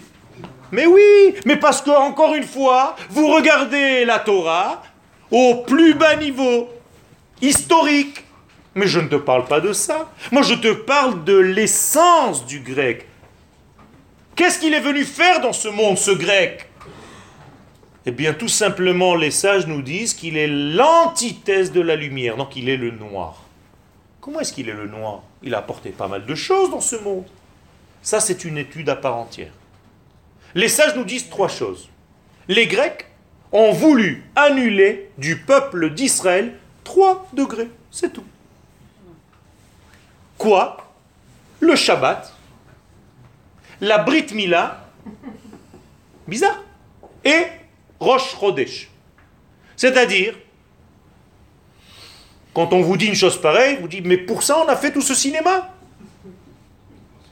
Mais oui, mais parce que, encore une fois, vous regardez la Torah au plus bas niveau, historique. Mais je ne te parle pas de ça. Moi, je te parle de l'essence du grec. Qu'est-ce qu'il est venu faire dans ce monde, ce grec? Eh bien, tout simplement, les sages nous disent qu'il est l'antithèse de la lumière, donc il est le noir. Comment est-ce qu'il est le noir? Il a apporté pas mal de choses dans ce monde. Ça, c'est une étude à part entière. Les sages nous disent trois choses. Les Grecs ont voulu annuler du peuple d'Israël trois degrés, c'est tout. Quoi? Le Shabbat, la Brit Mila, bizarre, et Rosh Chodesh. C'est-à-dire, quand on vous dit une chose pareille, vous dites, mais pour ça on a fait tout ce cinéma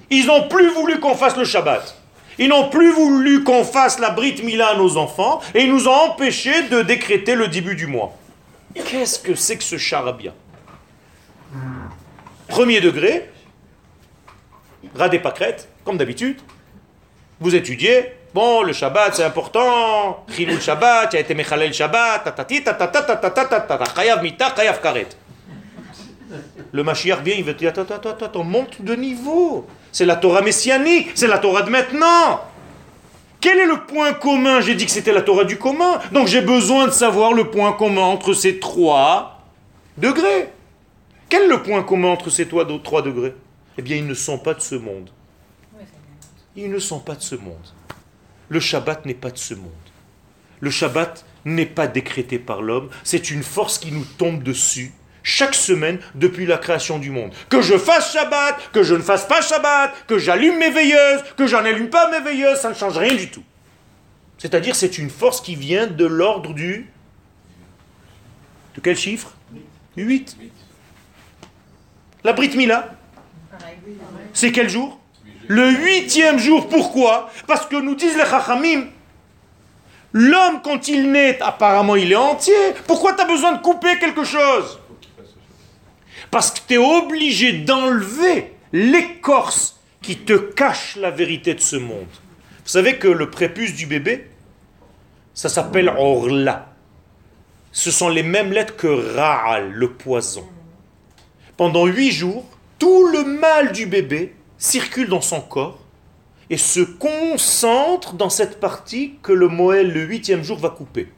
Ils n'ont plus voulu qu'on fasse le Shabbat. Ils n'ont plus voulu qu'on fasse la Brit Mila à nos enfants et ils nous ont empêchés de décréter le début du mois. Qu'est-ce que c'est que ce charabia Premier degré, radé pâquerette, comme d'habitude. Vous étudiez, bon, le Shabbat c'est important, Chilul Shabbat, il a été Mechalel Shabbat, tatati, tatata, tatata, chayav mita, chayav karet. Le Mashiach vient, il veut dire, attends, attends, attends, on monte de niveau. C'est la Torah messianique, c'est la Torah de maintenant. Quel est le point commun? J'ai dit que c'était la Torah du commun. Donc j'ai besoin de savoir le point commun entre ces trois degrés. Quel est le point commun entre ces trois degrés? Eh bien, ils ne sont pas de ce monde. Ils ne sont pas de ce monde. Le Shabbat n'est pas de ce monde. Le Shabbat n'est pas décrété par l'homme. C'est une force qui nous tombe dessus chaque semaine depuis la création du monde. Que je fasse Shabbat, que je ne fasse pas Shabbat, que j'allume mes veilleuses, que j'en allume pas mes veilleuses, ça ne change rien du tout. C'est-à-dire c'est une force qui vient de l'ordre du... De quel chiffre? 8. La Brit Mila, c'est quel jour? Le huitième jour. Pourquoi? Parce que nous disent les Chachamim, l'homme quand il naît, apparemment il est entier. Pourquoi tu as besoin de couper quelque chose? Parce que tu es obligé d'enlever l'écorce qui te cache la vérité de ce monde. Vous savez que le prépuce du bébé, ça s'appelle Orla. Ce sont les mêmes lettres que Ra'al, le poison. Pendant huit jours, tout le mal du bébé circule dans son corps et se concentre dans cette partie que le Moël, le huitième jour, va couper.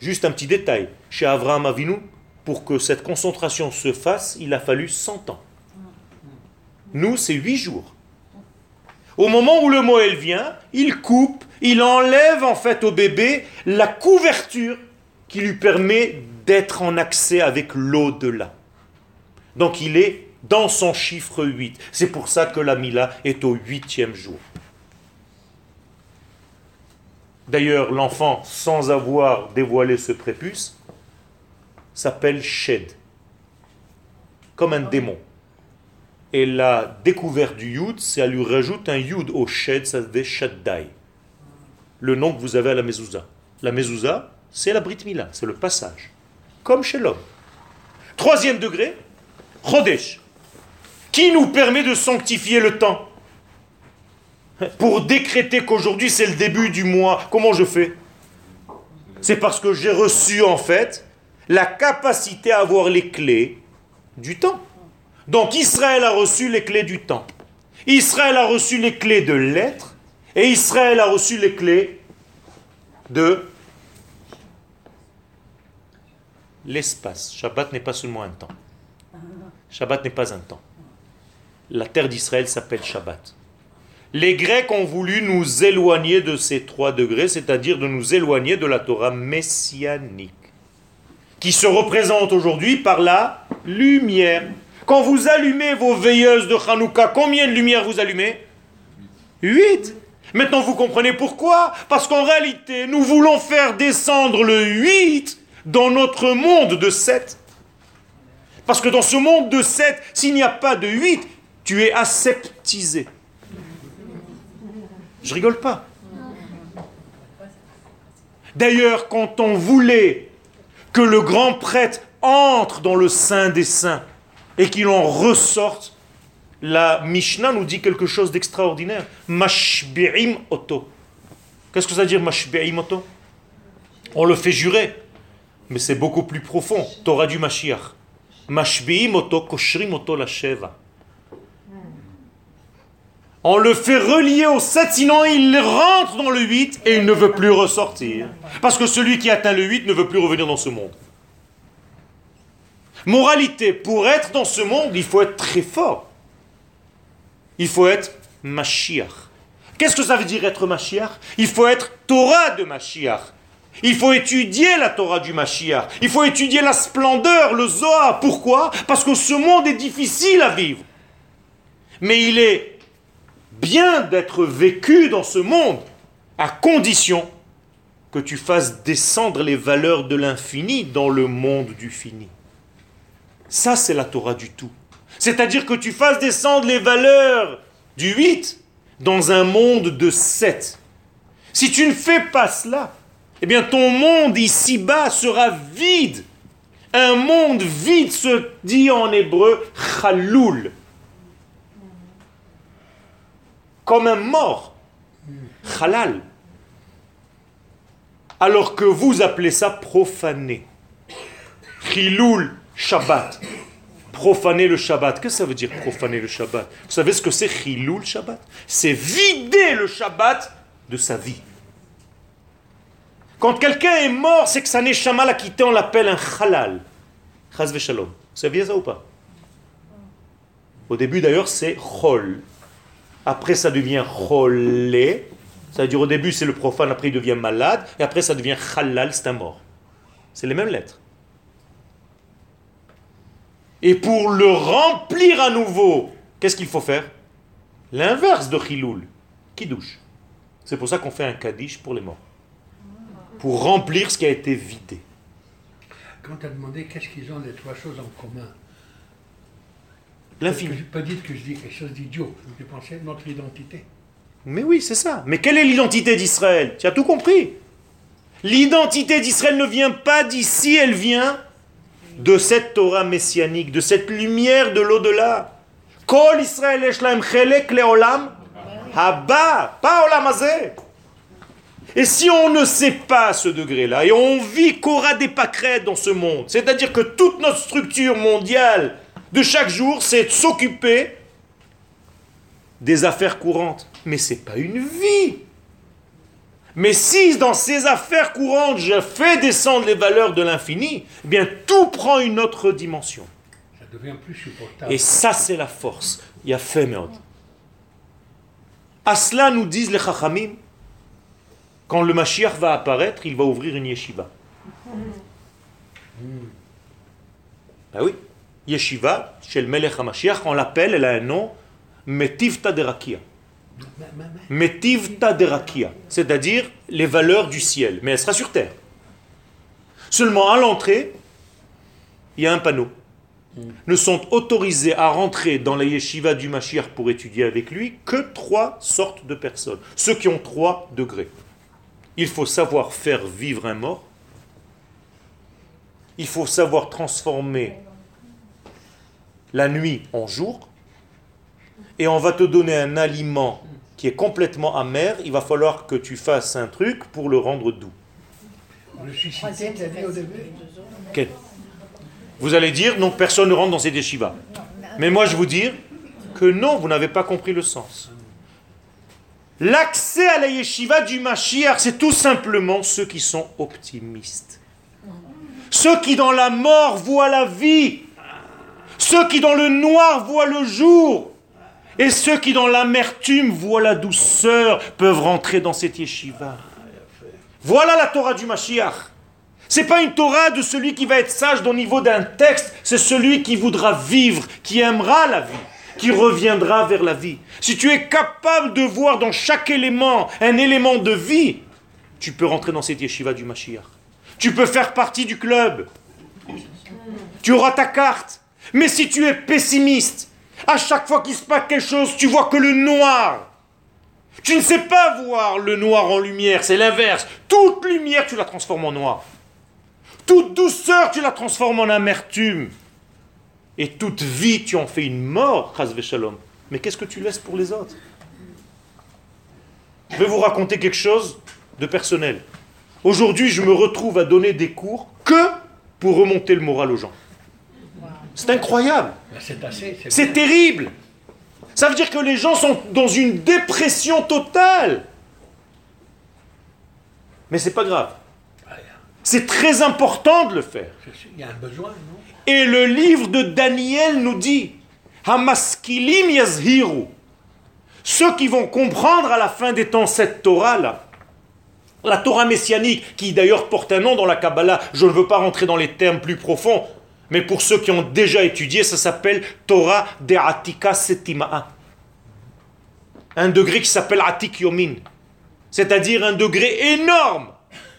Juste un petit détail. Chez Avraham Avinu, pour que cette concentration se fasse, il a fallu 100 ans. Nous, c'est 8 jours. Au moment où le Moël vient, il coupe, il enlève en fait au bébé la couverture qui lui permet d'être en accès avec l'au-delà. Donc il est dans son chiffre 8. C'est pour ça que la Mila est au huitième jour. D'ailleurs, l'enfant, sans avoir dévoilé ce prépuce, s'appelle Shed, comme un démon. Et la découverte du Yud, à lui rajoute un Yud au Shed, ça fait Shaddai. Le nom que vous avez à la Mezouza. La Mezouza, c'est la Brit Mila, c'est le passage. Comme chez l'homme. Troisième degré, Chodesh, qui nous permet de sanctifier le temps. Pour décréter qu'aujourd'hui c'est le début du mois, comment je fais? C'est parce que j'ai reçu en fait la capacité à avoir les clés du temps. Donc Israël a reçu les clés du temps. Israël a reçu les clés de l'être et Israël a reçu les clés de l'espace. Shabbat n'est pas seulement un temps. Shabbat n'est pas un temps. La terre d'Israël s'appelle Shabbat. Les Grecs ont voulu nous éloigner de ces trois degrés, c'est-à-dire de nous éloigner de la Torah messianique qui se représente aujourd'hui par la lumière. Quand vous allumez vos veilleuses de Hanouka, combien de lumières vous allumez? Huit. Maintenant vous comprenez pourquoi? Parce qu'en réalité, nous voulons faire descendre le 8 dans notre monde de 7. Parce que dans ce monde de 7, s'il n'y a pas de 8, Tu es aseptisé. Je rigole pas. D'ailleurs, quand on voulait que le grand prêtre entre dans le sein des saints et qu'il en ressorte, la Mishnah nous dit quelque chose d'extraordinaire. Mashbi'im oto. Qu'est-ce que ça veut dire mashbi'im oto On le fait jurer, mais c'est beaucoup plus profond. Torah du Mashiach. Mashbi'im oto koshrim la sheva. On le fait relier au 7, sinon il rentre dans le 8 et il ne veut plus ressortir. Parce que celui qui atteint le 8 ne veut plus revenir dans ce monde. Moralité, pour être dans ce monde, il faut être très fort. Il faut être Mashiach. Qu'est-ce que ça veut dire être Mashiach? Il faut être Torah de Mashiach. Il faut étudier la Torah du Mashiach. Il faut étudier la splendeur, le Zohar. Pourquoi? Parce que ce monde est difficile à vivre. Mais il est bien d'être vécu dans ce monde, à condition que tu fasses descendre les valeurs de l'infini dans le monde du fini. Ça, c'est la Torah du tout. C'est-à-dire que tu fasses descendre les valeurs du 8 dans un monde de 7. Si tu ne fais pas cela, eh bien ton monde ici-bas sera vide. Un monde vide se dit en hébreu chaloul comme un mort. Halal. Alors que vous appelez ça profaner. Chiloul Shabbat. Profaner le Shabbat. Qu'est-ce que ça veut dire profaner le Shabbat? Vous savez ce que c'est Chiloul Shabbat? C'est vider le Shabbat de sa vie. Quand quelqu'un est mort, c'est que sa neshama l'a quitté, on l'appelle un halal. Chaz shalom. Vous saviez ça ou pas? Au début d'ailleurs, c'est chol. Après, ça devient cholé. Ça veut dire au début, c'est le profane, après, il devient malade. Et après, ça devient halal, c'est un mort. C'est les mêmes lettres. Et pour le remplir à nouveau, qu'est-ce qu'il faut faire? L'inverse de chiloul, qui douche? C'est pour ça qu'on fait un kaddish pour les morts. Pour remplir ce qui a été vidé. Quand tu as demandé qu'est-ce qu'ils ont les trois choses en commun, L'infini. Pas dire que je dis quelque chose d'idiot. Je pensais notre identité. Mais oui, c'est ça. Mais quelle est l'identité d'Israël? Tu as tout compris. L'identité d'Israël ne vient pas d'ici, elle vient de cette Torah messianique, de cette lumière de l'au-delà. Kol Israël haba, pas olam Et si on ne sait pas ce degré-là, et on vit qu'aura des pâquerettes dans ce monde, c'est-à-dire que toute notre structure mondiale de chaque jour, c'est de s'occuper des affaires courantes. Mais ce n'est pas une vie. Mais si dans ces affaires courantes, je fais descendre les valeurs de l'infini, eh bien tout prend une autre dimension. Ça devient plus supportable. Et ça, c'est la force. Il y a fait À cela nous disent les Chachamim, quand le Mashiach va apparaître, il va ouvrir une yeshiva. Ben oui yeshiva, chez le Melech HaMashiach, on l'appelle, elle a un nom, Metivta Derakia. Metivta Derakia, c'est-à-dire les valeurs du ciel, mais elle sera sur terre. Seulement à l'entrée, il y a un panneau. Ne sont autorisés à rentrer dans la yeshiva du Mashiach pour étudier avec lui que trois sortes de personnes. Ceux qui ont trois degrés. Il faut savoir faire vivre un mort. Il faut savoir transformer la nuit en jour, et on va te donner un aliment qui est complètement amer, il va falloir que tu fasses un truc pour le rendre doux. Vous allez dire, donc personne ne rentre dans ces yeshivas. Mais moi je vous dis que non, vous n'avez pas compris le sens. L'accès à la yeshiva du Mashiach, c'est tout simplement ceux qui sont optimistes. Ceux qui dans la mort voient la vie. Ceux qui dans le noir voient le jour. Et ceux qui dans l'amertume voient la douceur peuvent rentrer dans cette yeshiva. Voilà la Torah du Mashiach. C'est pas une Torah de celui qui va être sage au niveau d'un texte, c'est celui qui voudra vivre, qui aimera la vie, qui reviendra vers la vie. Si tu es capable de voir dans chaque élément un élément de vie, tu peux rentrer dans cette yeshiva du Mashiach. Tu peux faire partie du club. Tu auras ta carte. Mais si tu es pessimiste, À chaque fois qu'il se passe quelque chose, tu vois que le noir. Tu ne sais pas voir le noir en lumière, c'est l'inverse. Toute lumière, tu la transformes en noir. Toute douceur, tu la transformes en amertume. Et toute vie, tu en fais une mort, Shalom. Mais qu'est-ce que tu laisses pour les autres? Je vais vous raconter quelque chose de personnel. Aujourd'hui, je me retrouve à donner des cours que pour remonter le moral aux gens. C'est incroyable. C'est terrible. Ça veut dire que les gens sont dans une dépression totale. Mais c'est pas grave. C'est très important de le faire. Il y a un besoin, non? Et le livre de Daniel nous dit Hamaskilim yazhiru. Ceux qui vont comprendre à la fin des temps cette Torah-là, la Torah messianique, qui d'ailleurs porte un nom dans la Kabbalah, je ne veux pas rentrer dans les termes plus profonds, mais pour ceux qui ont déjà étudié, ça s'appelle Torah de Atika Setima'a. Un degré qui s'appelle Atik Yomin. C'est-à-dire un degré énorme.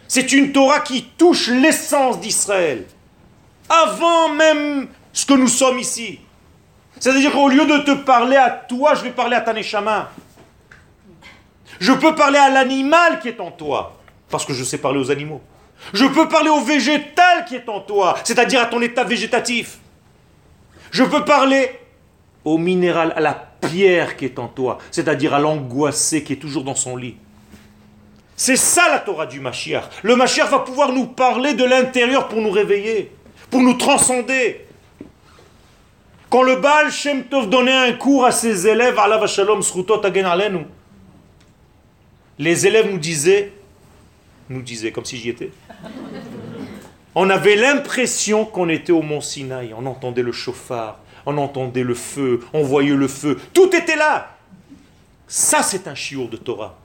C'est une Torah qui touche l'essence d'Israël. Avant même ce que nous sommes ici. C'est-à-dire qu'au lieu de te parler à toi, je vais parler à ta Je peux parler à l'animal qui est en toi. Parce que je sais parler aux animaux. Je peux parler au végétal qui est en toi, c'est-à-dire à ton état végétatif. Je peux parler au minéral, à la pierre qui est en toi, c'est-à-dire à, l'angoissé qui est toujours dans son lit. C'est ça la Torah du Mashiach. Le Mashiach va pouvoir nous parler de l'intérieur pour nous réveiller, pour nous transcender. Quand le Baal Shem Tov donnait un cours à ses élèves, les élèves nous disaient, nous disaient comme si j'y étais, on avait l'impression qu'on était au mont Sinaï. On entendait le chauffard, on entendait le feu, on voyait le feu. Tout était là. Ça, c'est un chiour de Torah.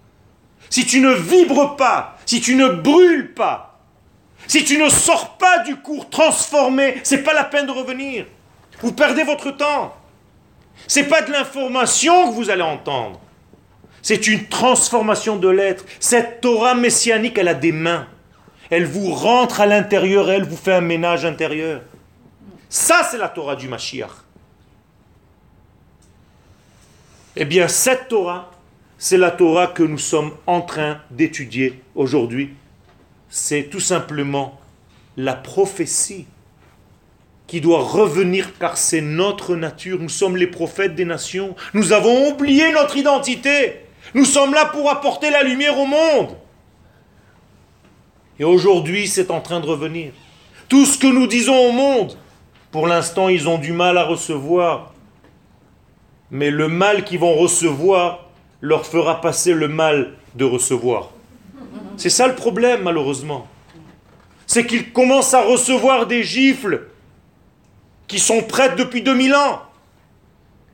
Si tu ne vibres pas, si tu ne brûles pas, si tu ne sors pas du cours transformé, c'est pas la peine de revenir. Vous perdez votre temps. C'est pas de l'information que vous allez entendre. C'est une transformation de l'être. Cette Torah messianique, elle a des mains elle vous rentre à l'intérieur, elle vous fait un ménage intérieur. Ça, c'est la Torah du Mashiach. Eh bien, cette Torah, c'est la Torah que nous sommes en train d'étudier aujourd'hui. C'est tout simplement la prophétie qui doit revenir car c'est notre nature. Nous sommes les prophètes des nations. Nous avons oublié notre identité. Nous sommes là pour apporter la lumière au monde. Et aujourd'hui, c'est en train de revenir. Tout ce que nous disons au monde, pour l'instant, ils ont du mal à recevoir. Mais le mal qu'ils vont recevoir leur fera passer le mal de recevoir. C'est ça le problème, malheureusement. C'est qu'ils commencent à recevoir des gifles qui sont prêtes depuis 2000 ans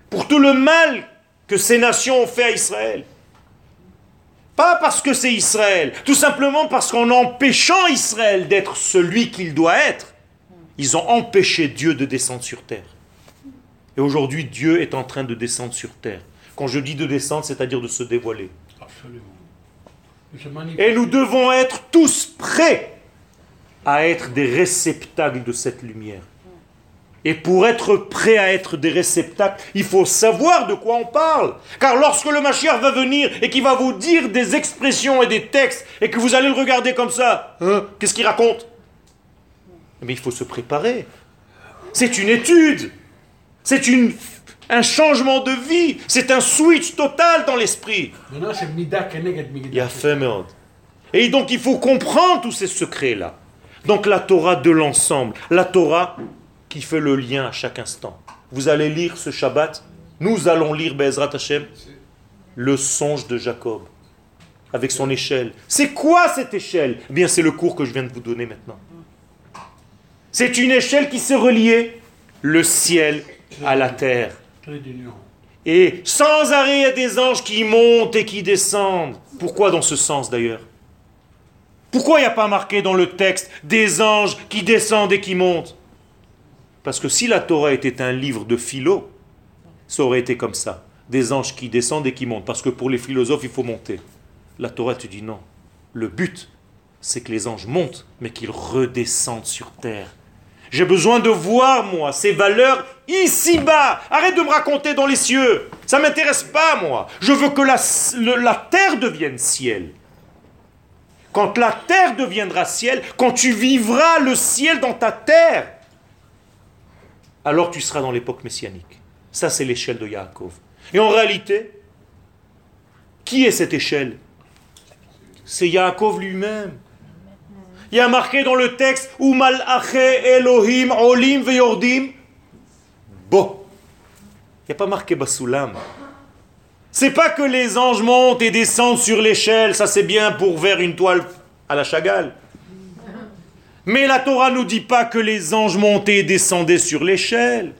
pour tout le mal que ces nations ont fait à Israël. Pas parce que c'est Israël, tout simplement parce qu'en empêchant Israël d'être celui qu'il doit être, ils ont empêché Dieu de descendre sur terre. Et aujourd'hui, Dieu est en train de descendre sur terre. Quand je dis de descendre, c'est-à-dire de se dévoiler. Absolument. Et nous devons être tous prêts à être des réceptacles de cette lumière. Et pour être prêt à être des réceptacles, il faut savoir de quoi on parle. Car lorsque le Mashiach va venir et qu'il va vous dire des expressions et des textes, et que vous allez le regarder comme ça, hein, qu'est-ce qu'il raconte? Mais il faut se préparer. C'est une étude. C'est une, un changement de vie. C'est un switch total dans l'esprit. Il a fait Et donc il faut comprendre tous ces secrets-là. Donc la Torah de l'ensemble. La Torah qui fait le lien à chaque instant. Vous allez lire ce Shabbat, nous allons lire Bezrat Hashem, le songe de Jacob, avec son échelle. C'est quoi cette échelle? Eh bien, c'est le cours que je viens de vous donner maintenant. C'est une échelle qui se reliait le ciel à la terre. Et sans arrêt, il y a des anges qui montent et qui descendent. Pourquoi dans ce sens d'ailleurs? Pourquoi il n'y a pas marqué dans le texte des anges qui descendent et qui montent? Parce que si la Torah était un livre de philo, ça aurait été comme ça. Des anges qui descendent et qui montent. Parce que pour les philosophes, il faut monter. La Torah te dit non. Le but, c'est que les anges montent, mais qu'ils redescendent sur terre. J'ai besoin de voir, moi, ces valeurs ici-bas. Arrête de me raconter dans les cieux. Ça ne m'intéresse pas, moi. Je veux que la, la terre devienne ciel. Quand la terre deviendra ciel, quand tu vivras le ciel dans ta terre, alors tu seras dans l'époque messianique. Ça, c'est l'échelle de Yaakov. Et en réalité, qui est cette échelle? C'est Yaakov lui-même. Il y a marqué dans le texte Elohim Olim Veyordim. Bon. Il n'y a pas marqué Basulam. C'est pas que les anges montent et descendent sur l'échelle, ça c'est bien pour vers une toile à la Chagall. Mais la Torah nous dit pas que les anges montaient et descendaient sur l'échelle.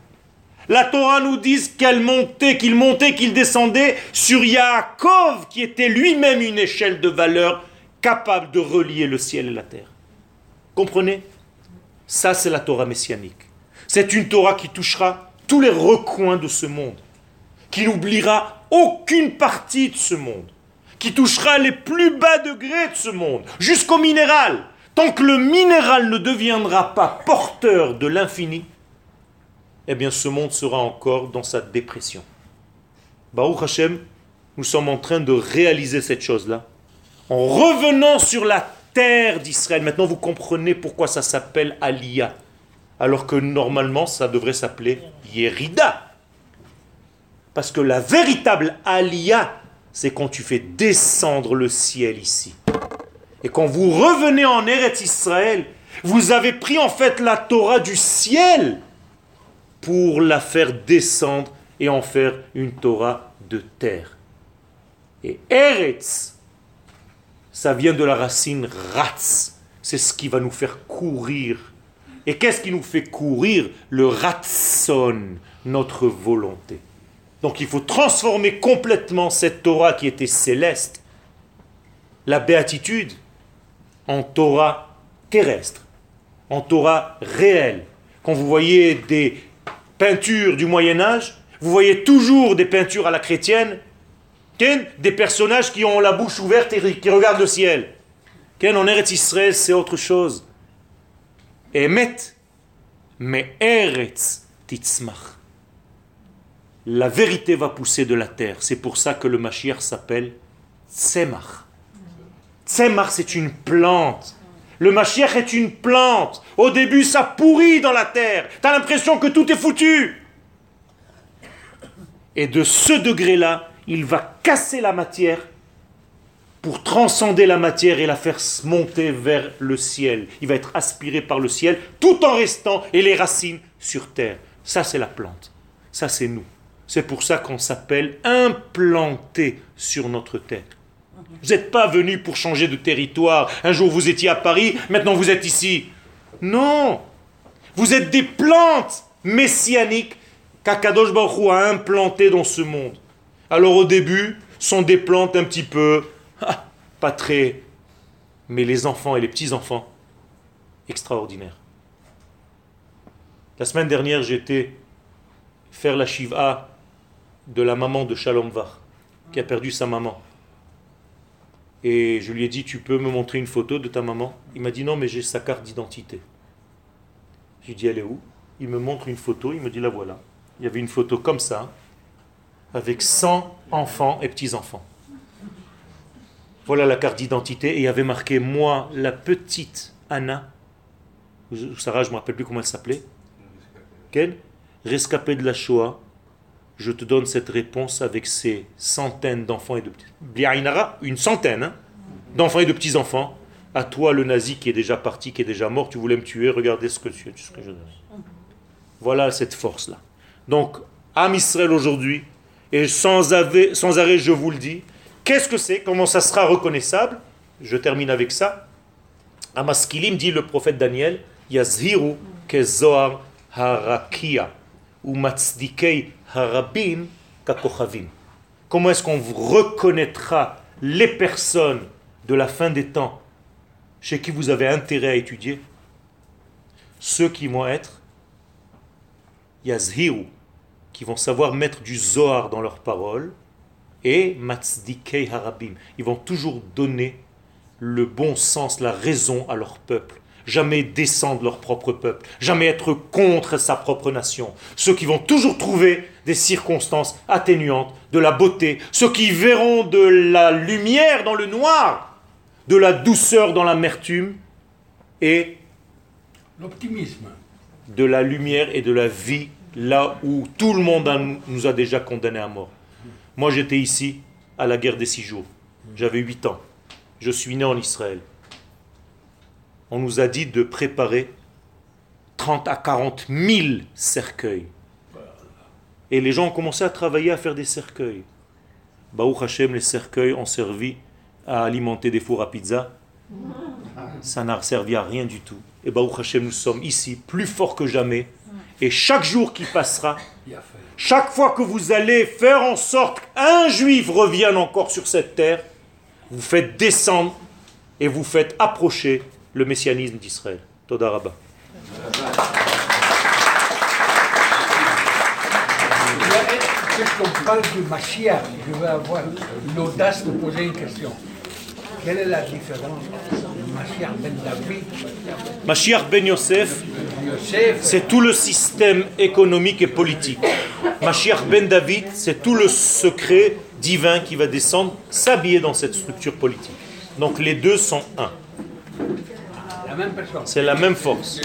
La Torah nous dit qu'elle montait, qu'il montait, qu'il descendait sur Yaakov, qui était lui-même une échelle de valeur capable de relier le ciel et la terre. Comprenez? Ça, c'est la Torah messianique. C'est une Torah qui touchera tous les recoins de ce monde, qui n'oubliera aucune partie de ce monde, qui touchera les plus bas degrés de ce monde, jusqu'au minéral. Tant que le minéral ne deviendra pas porteur de l'infini, eh bien ce monde sera encore dans sa dépression. Baruch Hashem, nous sommes en train de réaliser cette chose-là. En revenant sur la terre d'Israël, maintenant vous comprenez pourquoi ça s'appelle Aliyah, alors que normalement ça devrait s'appeler Yerida. Parce que la véritable Aliyah, c'est quand tu fais descendre le ciel ici. Et quand vous revenez en Eretz Israël, vous avez pris en fait la Torah du ciel pour la faire descendre et en faire une Torah de terre. Et Eretz, ça vient de la racine Ratz. C'est ce qui va nous faire courir. Et qu'est-ce qui nous fait courir? Le Ratson, notre volonté. Donc il faut transformer complètement cette Torah qui était céleste, la béatitude, en Torah terrestre, en Torah réelle. Quand vous voyez des peintures du Moyen Âge, vous voyez toujours des peintures à la chrétienne, des personnages qui ont la bouche ouverte et qui regardent le ciel. En Eretz Israël, c'est autre chose. Emet, mais Eretz la vérité va pousser de la terre. C'est pour ça que le Mashiach s'appelle Tzemach. Tzemach, c'est une plante. Le Mashiach est une plante. Au début, ça pourrit dans la terre. Tu as l'impression que tout est foutu. Et de ce degré-là, il va casser la matière pour transcender la matière et la faire monter vers le ciel. Il va être aspiré par le ciel tout en restant et les racines sur terre. Ça, c'est la plante. Ça, c'est nous. C'est pour ça qu'on s'appelle implanté sur notre terre. Vous n'êtes pas venu pour changer de territoire. Un jour vous étiez à Paris, maintenant vous êtes ici. Non Vous êtes des plantes messianiques qu'Akadosh Baruch a implantées dans ce monde. Alors au début, sont des plantes un petit peu, ah, pas très, mais les enfants et les petits-enfants, extraordinaires. La semaine dernière, j'étais faire la Shiva de la maman de Shalom Var, qui a perdu sa maman. Et je lui ai dit, tu peux me montrer une photo de ta maman? Il m'a dit, non, mais j'ai sa carte d'identité. J'ai dit, elle est où? Il me montre une photo, il me dit, la voilà. Il y avait une photo comme ça, avec 100 enfants et petits-enfants. Voilà la carte d'identité, et il y avait marqué, moi, la petite Anna, Sarah, je ne me rappelle plus comment elle s'appelait, quelle? Rescapée de la Shoah, je te donne cette réponse avec ces centaines d'enfants et de petits. Une centaine hein, d'enfants et de petits-enfants. À toi, le nazi qui est déjà parti, qui est déjà mort, tu voulais me tuer, regardez ce que, tu, je donne. Voilà cette force-là. Donc, Am Israël aujourd'hui, et sans, sans arrêt, je vous le dis, qu'est-ce que c'est Comment ça sera reconnaissable? Je termine avec ça. Amaskilim dit le prophète Daniel, Yazhiru kezoar harakia ou matzdikei harabim kakochavim. Comment est-ce qu'on reconnaîtra les personnes de la fin des temps chez qui vous avez intérêt à étudier? Ceux qui vont être yazhiru, qui vont savoir mettre du zohar dans leurs paroles, et matzdikei harabim. Ils vont toujours donner le bon sens, la raison à leur peuple. Jamais descendre leur propre peuple, jamais être contre sa propre nation. Ceux qui vont toujours trouver des circonstances atténuantes, de la beauté, ceux qui verront de la lumière dans le noir, de la douceur dans l'amertume et L'optimisme. de la lumière et de la vie là où tout le monde nous a déjà condamnés à mort. Moi j'étais ici à la guerre des six jours. J'avais 8 ans. Je suis né en Israël. On nous a dit de préparer 30 à 40 000 cercueils. Et les gens ont commencé à travailler à faire des cercueils. Baruch Hashem, les cercueils ont servi à alimenter des fours à pizza. Ça n'a servi à rien du tout. Et Baruch Hashem, nous sommes ici, plus forts que jamais. Et chaque jour qui passera, chaque fois que vous allez faire en sorte qu'un juif revienne encore sur cette terre, vous faites descendre et vous faites approcher le messianisme d'Israël. Toda Rabba. Puisqu'on parle du Mashiach, je vais avoir l'audace de poser une question. Quelle est la différence entre Mashiach ben David, Mashiach ben Yosef, Yosef? c'est tout le système économique et politique. Mashiach ben David, c'est tout le secret divin qui va descendre, s'habiller dans cette structure politique. Donc les deux sont un. La même personne C'est la même force.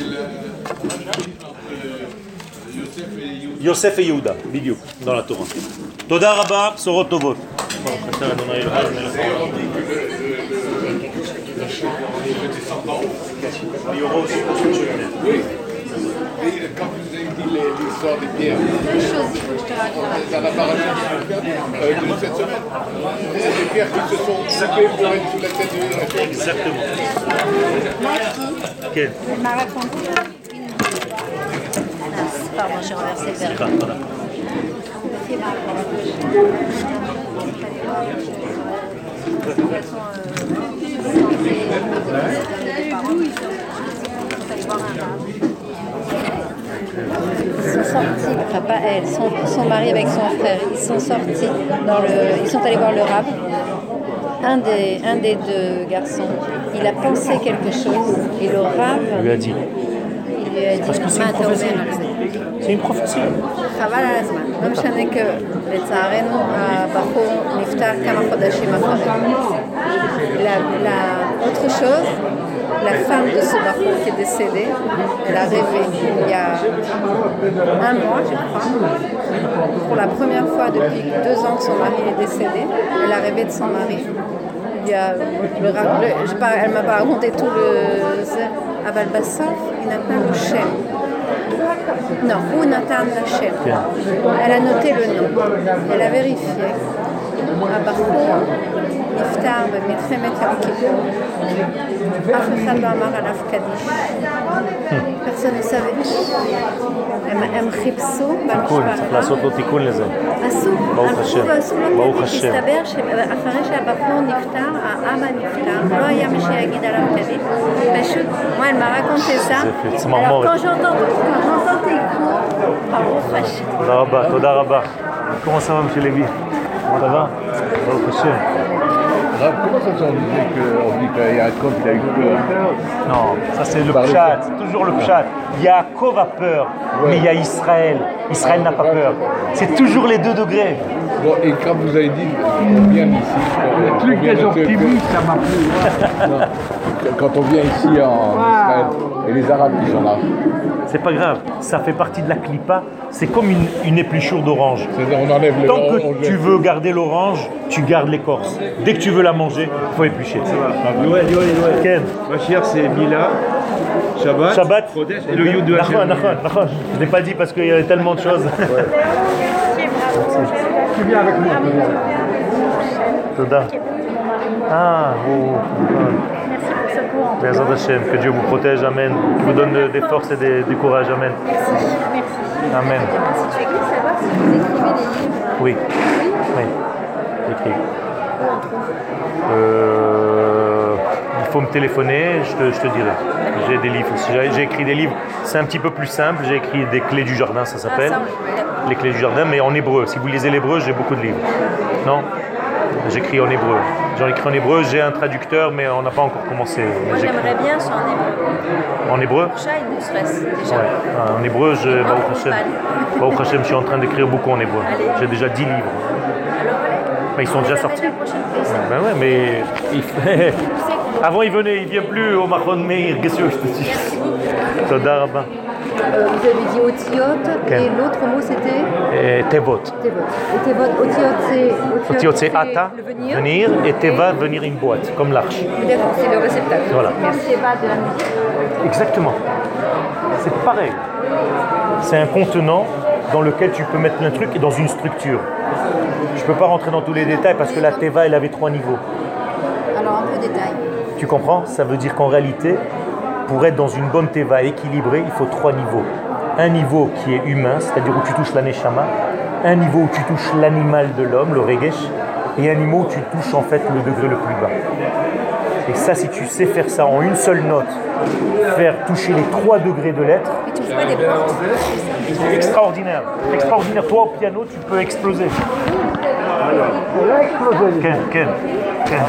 Yosef et Yehuda, bidiouk, dans la Torah. Toda Rabba, Sorot Tovot. Il y aura aussi Et quand vous avez dit les- l'histoire des pierres, Deux choses, il faut que je te raconte. dans la euh, de cette semaine, c'est des pierres qui se sont coupées pour être sous la tête de Exactement. Ok. elle m'a raconté pardon, j'ai renversé le verre. Ah, voilà. Qui m'a Ils sont sortis, enfin pas elle, son, son mari avec son frère, ils sont sortis dans le, ils sont allés voir le rab. Un des, un des deux garçons, il a pensé quelque chose et le rab, Il lui a dit. il lui a dit, Parce que c'est une "מה אתה prophétie. אומר על זה?" C'est une prophétie. חבל על הזמן. לא משנה שלצערנו הבחור נפטר כמה חודשים אחרי. La- la- Autre chose, la femme de ce baron qui est décédée, elle a rêvé il y a un mois, je crois, pour la première fois depuis deux ans que son mari est décédé, elle a rêvé de son mari. Il y a le, elle m'a pas raconté tout le à Bassaf, il n'a pas le chêne. Non, où Nathan Lachem. Elle a noté le nom. Elle a vérifié. הבחור נפטר במלחמת יום כיפור. אף אחד לא אמר עליו קדיש. פרסון ne savait. הם, הם חיפשו תיקון, צריך במשפחה. לעשות לו תיקון לזה. עשו, ברוך הלכו השם. ועשו לו ברוך קדיש. השם. הסתבר שאחרי שהבחור נפטר, האבא נפטר, לא היה מי שיגיד עליו קדיש. פשוט, moi, elle m'a raconté ça. זה fait Alors צמרמורת. quand j'entends quand j'entends tes cours, ברוך השם. תודה רבה, תודה רבה. Comment ça va, M. Lévy ça va. Alors, comment ça se disait qu'on dit qu'il y a un compte qui a eu peur Non, ça c'est le Par le fait. c'est toujours le pshat. Yaakov a peur, mais il y a Israël. Israël n'a pas peur. C'est toujours les deux degrés. Bon, et quand vous avez dit vient ici, le truc des optimistes, ça m'a plu. Quand on vient ici en Israël, et les Arabes qui sont là, C'est pas grave, ça fait partie de la clipa. C'est comme une, une épluchure d'orange. c'est-à-dire on enlève le Tant que tu veux garder l'orange, tu gardes l'écorce. Dès que tu veux la manger, il faut éplucher. Yoel, Yoel, Yoel. Ken, Mashiach, c'est Mila, Shabbat, Shabbat, et le Yud de. Je ne l'ai pas dit parce qu'il y avait tellement de choses. Tu viens avec moi. Toda. Ah, oh, Merci pour ce cours. que Dieu vous protège, Amen. Qu'il vous donne des forces et des- du courage, Amen. Merci, merci. Amen. Si tu écris, savoir si vous écrivez des livres. Oui. Oui. Écrit. Euh, il faut me téléphoner, je te, je te dirai. J'ai des livres. aussi. J'ai j'ai écrit des livres. C'est un petit peu plus simple. J'ai écrit des clés du jardin, ça s'appelle. Les clés du jardin, mais en hébreu. Si vous lisez l'hébreu, j'ai beaucoup de livres. Non? J'écris en hébreu. J'en écris en hébreu, j'ai un traducteur, mais on n'a pas encore commencé. Moi, j'aimerais bien sur un hébreu. En hébreu? Déjà. Ouais. Ah, En hébreu, je, en. Baruch Hashem, je suis en train d'écrire beaucoup en hébreu. J'ai déjà 10 livres. Alors. Mais ils sont déjà sortis. Ben ouais, mais il avant il venait, il vient plus au Mahon Meir. Qu'est-ce que je te dis Toda. Euh, vous avez dit otiote et l'autre mot c'était Tevot. tevot. Et otiote c'est Ata, venir. venir, et Teva, venir une boîte, comme l'arche. D'accord, c'est le réceptacle. Voilà. Merci. Teva de la musique. Exactement. C'est pareil. C'est un contenant dans lequel tu peux mettre un truc et dans une structure. Je peux pas rentrer dans tous les détails parce que la Teva, elle avait trois niveaux. Alors un peu de détail. Tu comprends? Ça veut dire qu'en réalité, pour être dans une bonne teva équilibrée, il faut trois niveaux. Un niveau qui est humain, c'est-à-dire où tu touches l'aneshama, un niveau où tu touches l'animal de l'homme, le regesh, et un niveau où tu touches en fait le degré le plus bas. Et ça, si tu sais faire ça en une seule note, faire toucher les trois degrés de l'être, extraordinaire. Extraordinaire. Toi au piano, tu peux exploser. Ken, Ken, Ken,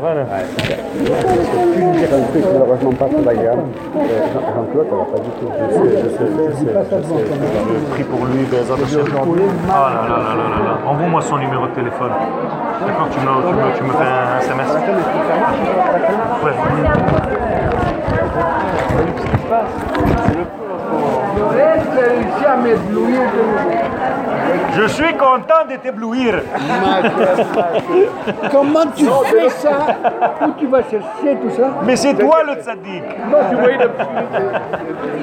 Manishma. Ça va là pu lui dire un truc malheureusement pas très agréable. Euh, Jean- Jean-Claude, ça va pas du tout. Je sais, je sais, je sais, je. Je pour lui. Ah là là là là là là. Envoie-moi son numéro de téléphone. D'accord, tu me, tu, me, tu me fais un SMS. Ouais. Je suis content de t'éblouir. Comment tu fais ça Où tu vas chercher tout ça Mais c'est toi le tzaddik. Non, tu vois, le...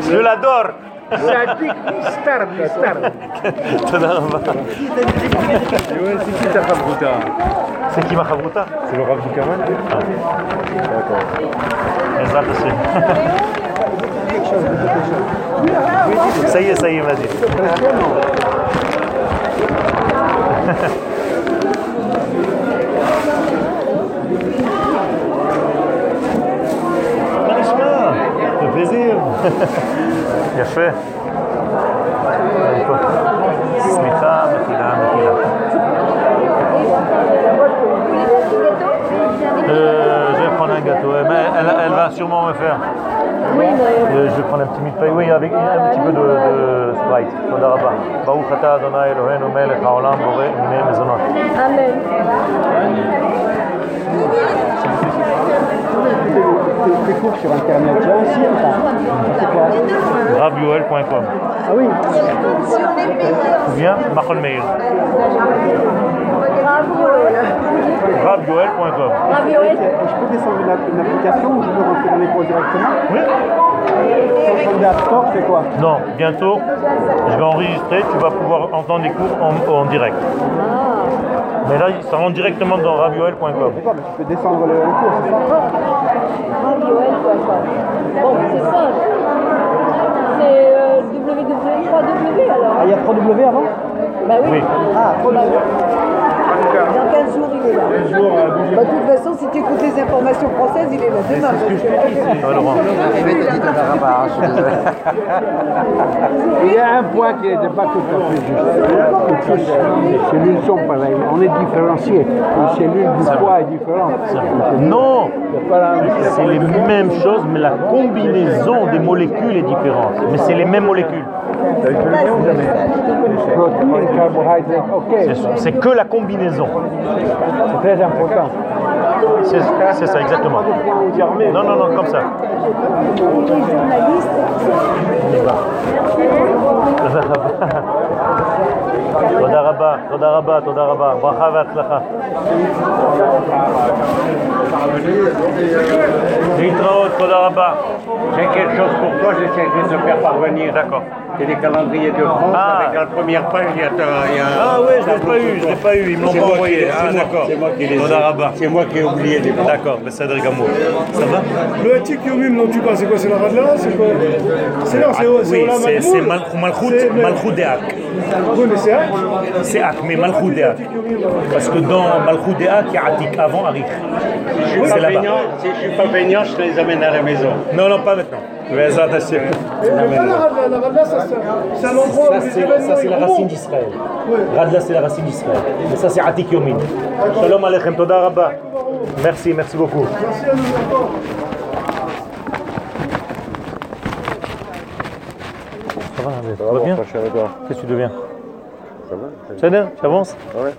Je l'adore. tzaddik, star, star. C'est qui ma chavruta C'est le Rav du Kamal. Ah. D'accord. Ça y est, ça y est, vas-y. מה נשמע? בפלזיר. יפה. פה. סליחה, מחילה, מחילה. Euh, je vais prendre un gâteau. Mais elle, elle va sûrement me faire. Oui, je vais prendre un petit mille paille, oui, avec un petit peu de, de Sprite. Toda Rabba. Baruch ata Adonai Eloheinu melech haolam boré mine mezonot. Amen. Tes cours sur internet, tu là aussi, un temps. c'est quoi Rabiuel.com. Ah oui Ou bien Machol Meir. Rabioel.com Et je peux descendre une, app- une application où je peux rentrer dans les cours directement Oui c'est quoi Non, bientôt, je vais enregistrer. Tu vas pouvoir entendre les cours en, en direct. Mais là, ça rentre directement dans rabioel.com. D'accord, mais tu peux descendre le, le cours, c'est ça Bon, c'est ça. C'est euh, www.3w alors. Ah, il y a 3W avant Bah oui. Oui. Ah, 3W. Dans 15 jours, il est là. Bah, de toute façon, si tu écoutes les informations françaises, il est là demain. Ça va, Laurent Il y a un point qui n'était pas tout à fait juste. Les cellules sont pareilles. On est différenciés. Les cellules du foie est différente. Non C'est. C'est les mêmes choses, mais la combinaison des molécules est différente. Mais c'est les mêmes molécules. Protéines, carbohydrates, ok. C'est- C'est que la combinaison. C'est très important. C'est c'est ça, exactement. Non, non, non, comme ça. תודה רבה, תודה רבה, תודה רבה. ברכה והצלחה. להתראות, תודה רבה. J'ai quelque chose pour toi, j'essaierai de te faire parvenir. D'accord. C'est des calendriers de France Ah. avec la première page, il y a, il y a Ah ouais, je l'ai pas eu, je l'ai pas eu, ils me l'ont C'est pas moi envoyé. Ah d'accord. C'est moi qui les ai. C'est moi qui ai oublié les mots. D'accord, mais c'est Gamour. Ça va Le Hatik Yomim dont tu parles, c'est quoi C'est la Radla C'est quoi C'est non, c'est c'est Oui, c'est Malchut, Malchut Deak. Oui, mais c'est Ak. C'est Ak, mais Malchut Deak. Parce que dans Malchut Deak, il y a Atik avant Arich. Si je suis C'est pas là-bas. peignant, si je suis pas peignant, je te les amène à la maison. Non, non, pas maintenant. C'est un endroit Ça, où les c'est événements ça, c'est la racine d'Israël. Radla, c'est la racine d'Israël. Et ça, c'est Atik Yomin. Shalom Aleichem, Toda Rabba. Merci, merci beaucoup. Merci à nous encore. Ça va, Ça va bien Qu'est-ce que tu deviens Ça va Ça va Tu avances Ouais.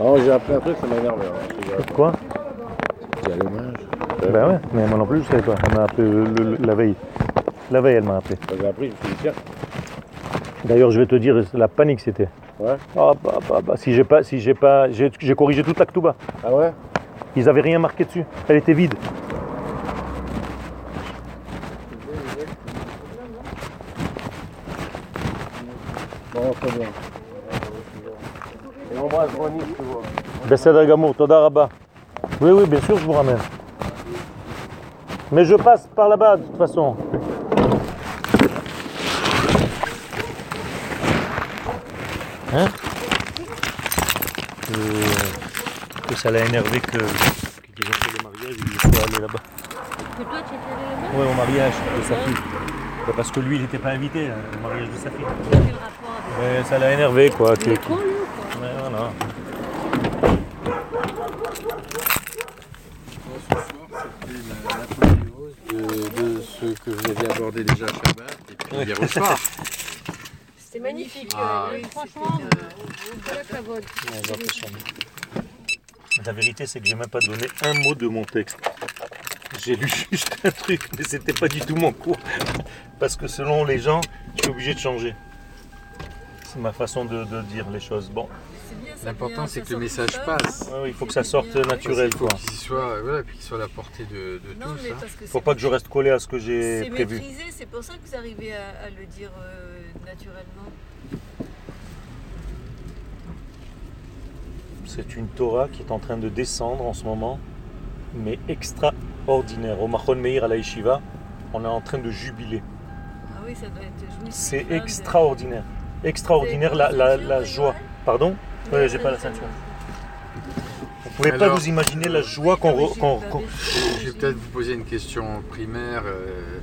Non, j'ai appris un truc, ça m'énerve. hein. Quoi C'est à l'hommage. Ben ouais, mais moi non plus, je savais pas. Elle m'a appelé le- le- la veille. La veille, elle m'a appelé. Appris, je me suis dit, tiens. D'ailleurs, je vais te dire, la panique c'était. Ouais. Ah, bah, bah, bah, si j'ai pas, si j'ai pas, j'ai j'ai corrigé toute la Ktouba. Ah ouais? Ils avaient rien marqué dessus. Elle était vide. Bon, très bien. Et on embrasse Ronnie, vois. Besséder Gamour, Toda Rabba. Oui, oui, bien sûr, je vous ramène. Mais je passe par là-bas, de toute façon. Hein Euh, que ça l'a énervé que qu'ils ont fait le mariage, il soit allé là-bas. Que toi, tu étais allé là-bas? Ouais, au mariage de sa fille. Bah, parce que lui, il n'était pas invité hein, au mariage de sa fille. Quel rapport avec Ouais, ça l'a énervé, quoi. Il est que- con, lui, ou quoi? Ouais, voilà. de, que vous aviez abordé déjà à Shabbat et puis hier au soir. C'était magnifique. Ah, euh, oui, franchement. La vérité, c'est que j'ai même pas donné un mot de mon texte. J'ai lu juste un truc, mais c'était pas du tout mon cours. Parce que selon les gens, je suis obligé de changer. C'est ma façon de, de dire les choses. Bon, L'important c'est que le message passe. Ouais, il faut que ça sorte naturel. Il faut qu'il soit, voilà, puis qu'il soit à la portée de, de Non, mais tous. hein. parce que Faut c'est- pas que je reste collé à ce que j'ai c'est prévu. maîtrisé, c'est pour ça que vous arrivez à, à le dire euh, naturellement. C'est une Torah qui est en train de descendre en ce moment, mais extraordinaire. Au Mahon Meir à la Yeshiva, on est en train de jubiler. Ah oui, ça doit être. C'est hein, de- extraordinaire. Extraordinaire la, la- la joie. Pardon? Oui, j'ai pas la ceinture. Vous pouvez pas Alors- vous imaginer la joie qu'on. qu'on- Je vais peut-être vous poser une question primaire, euh,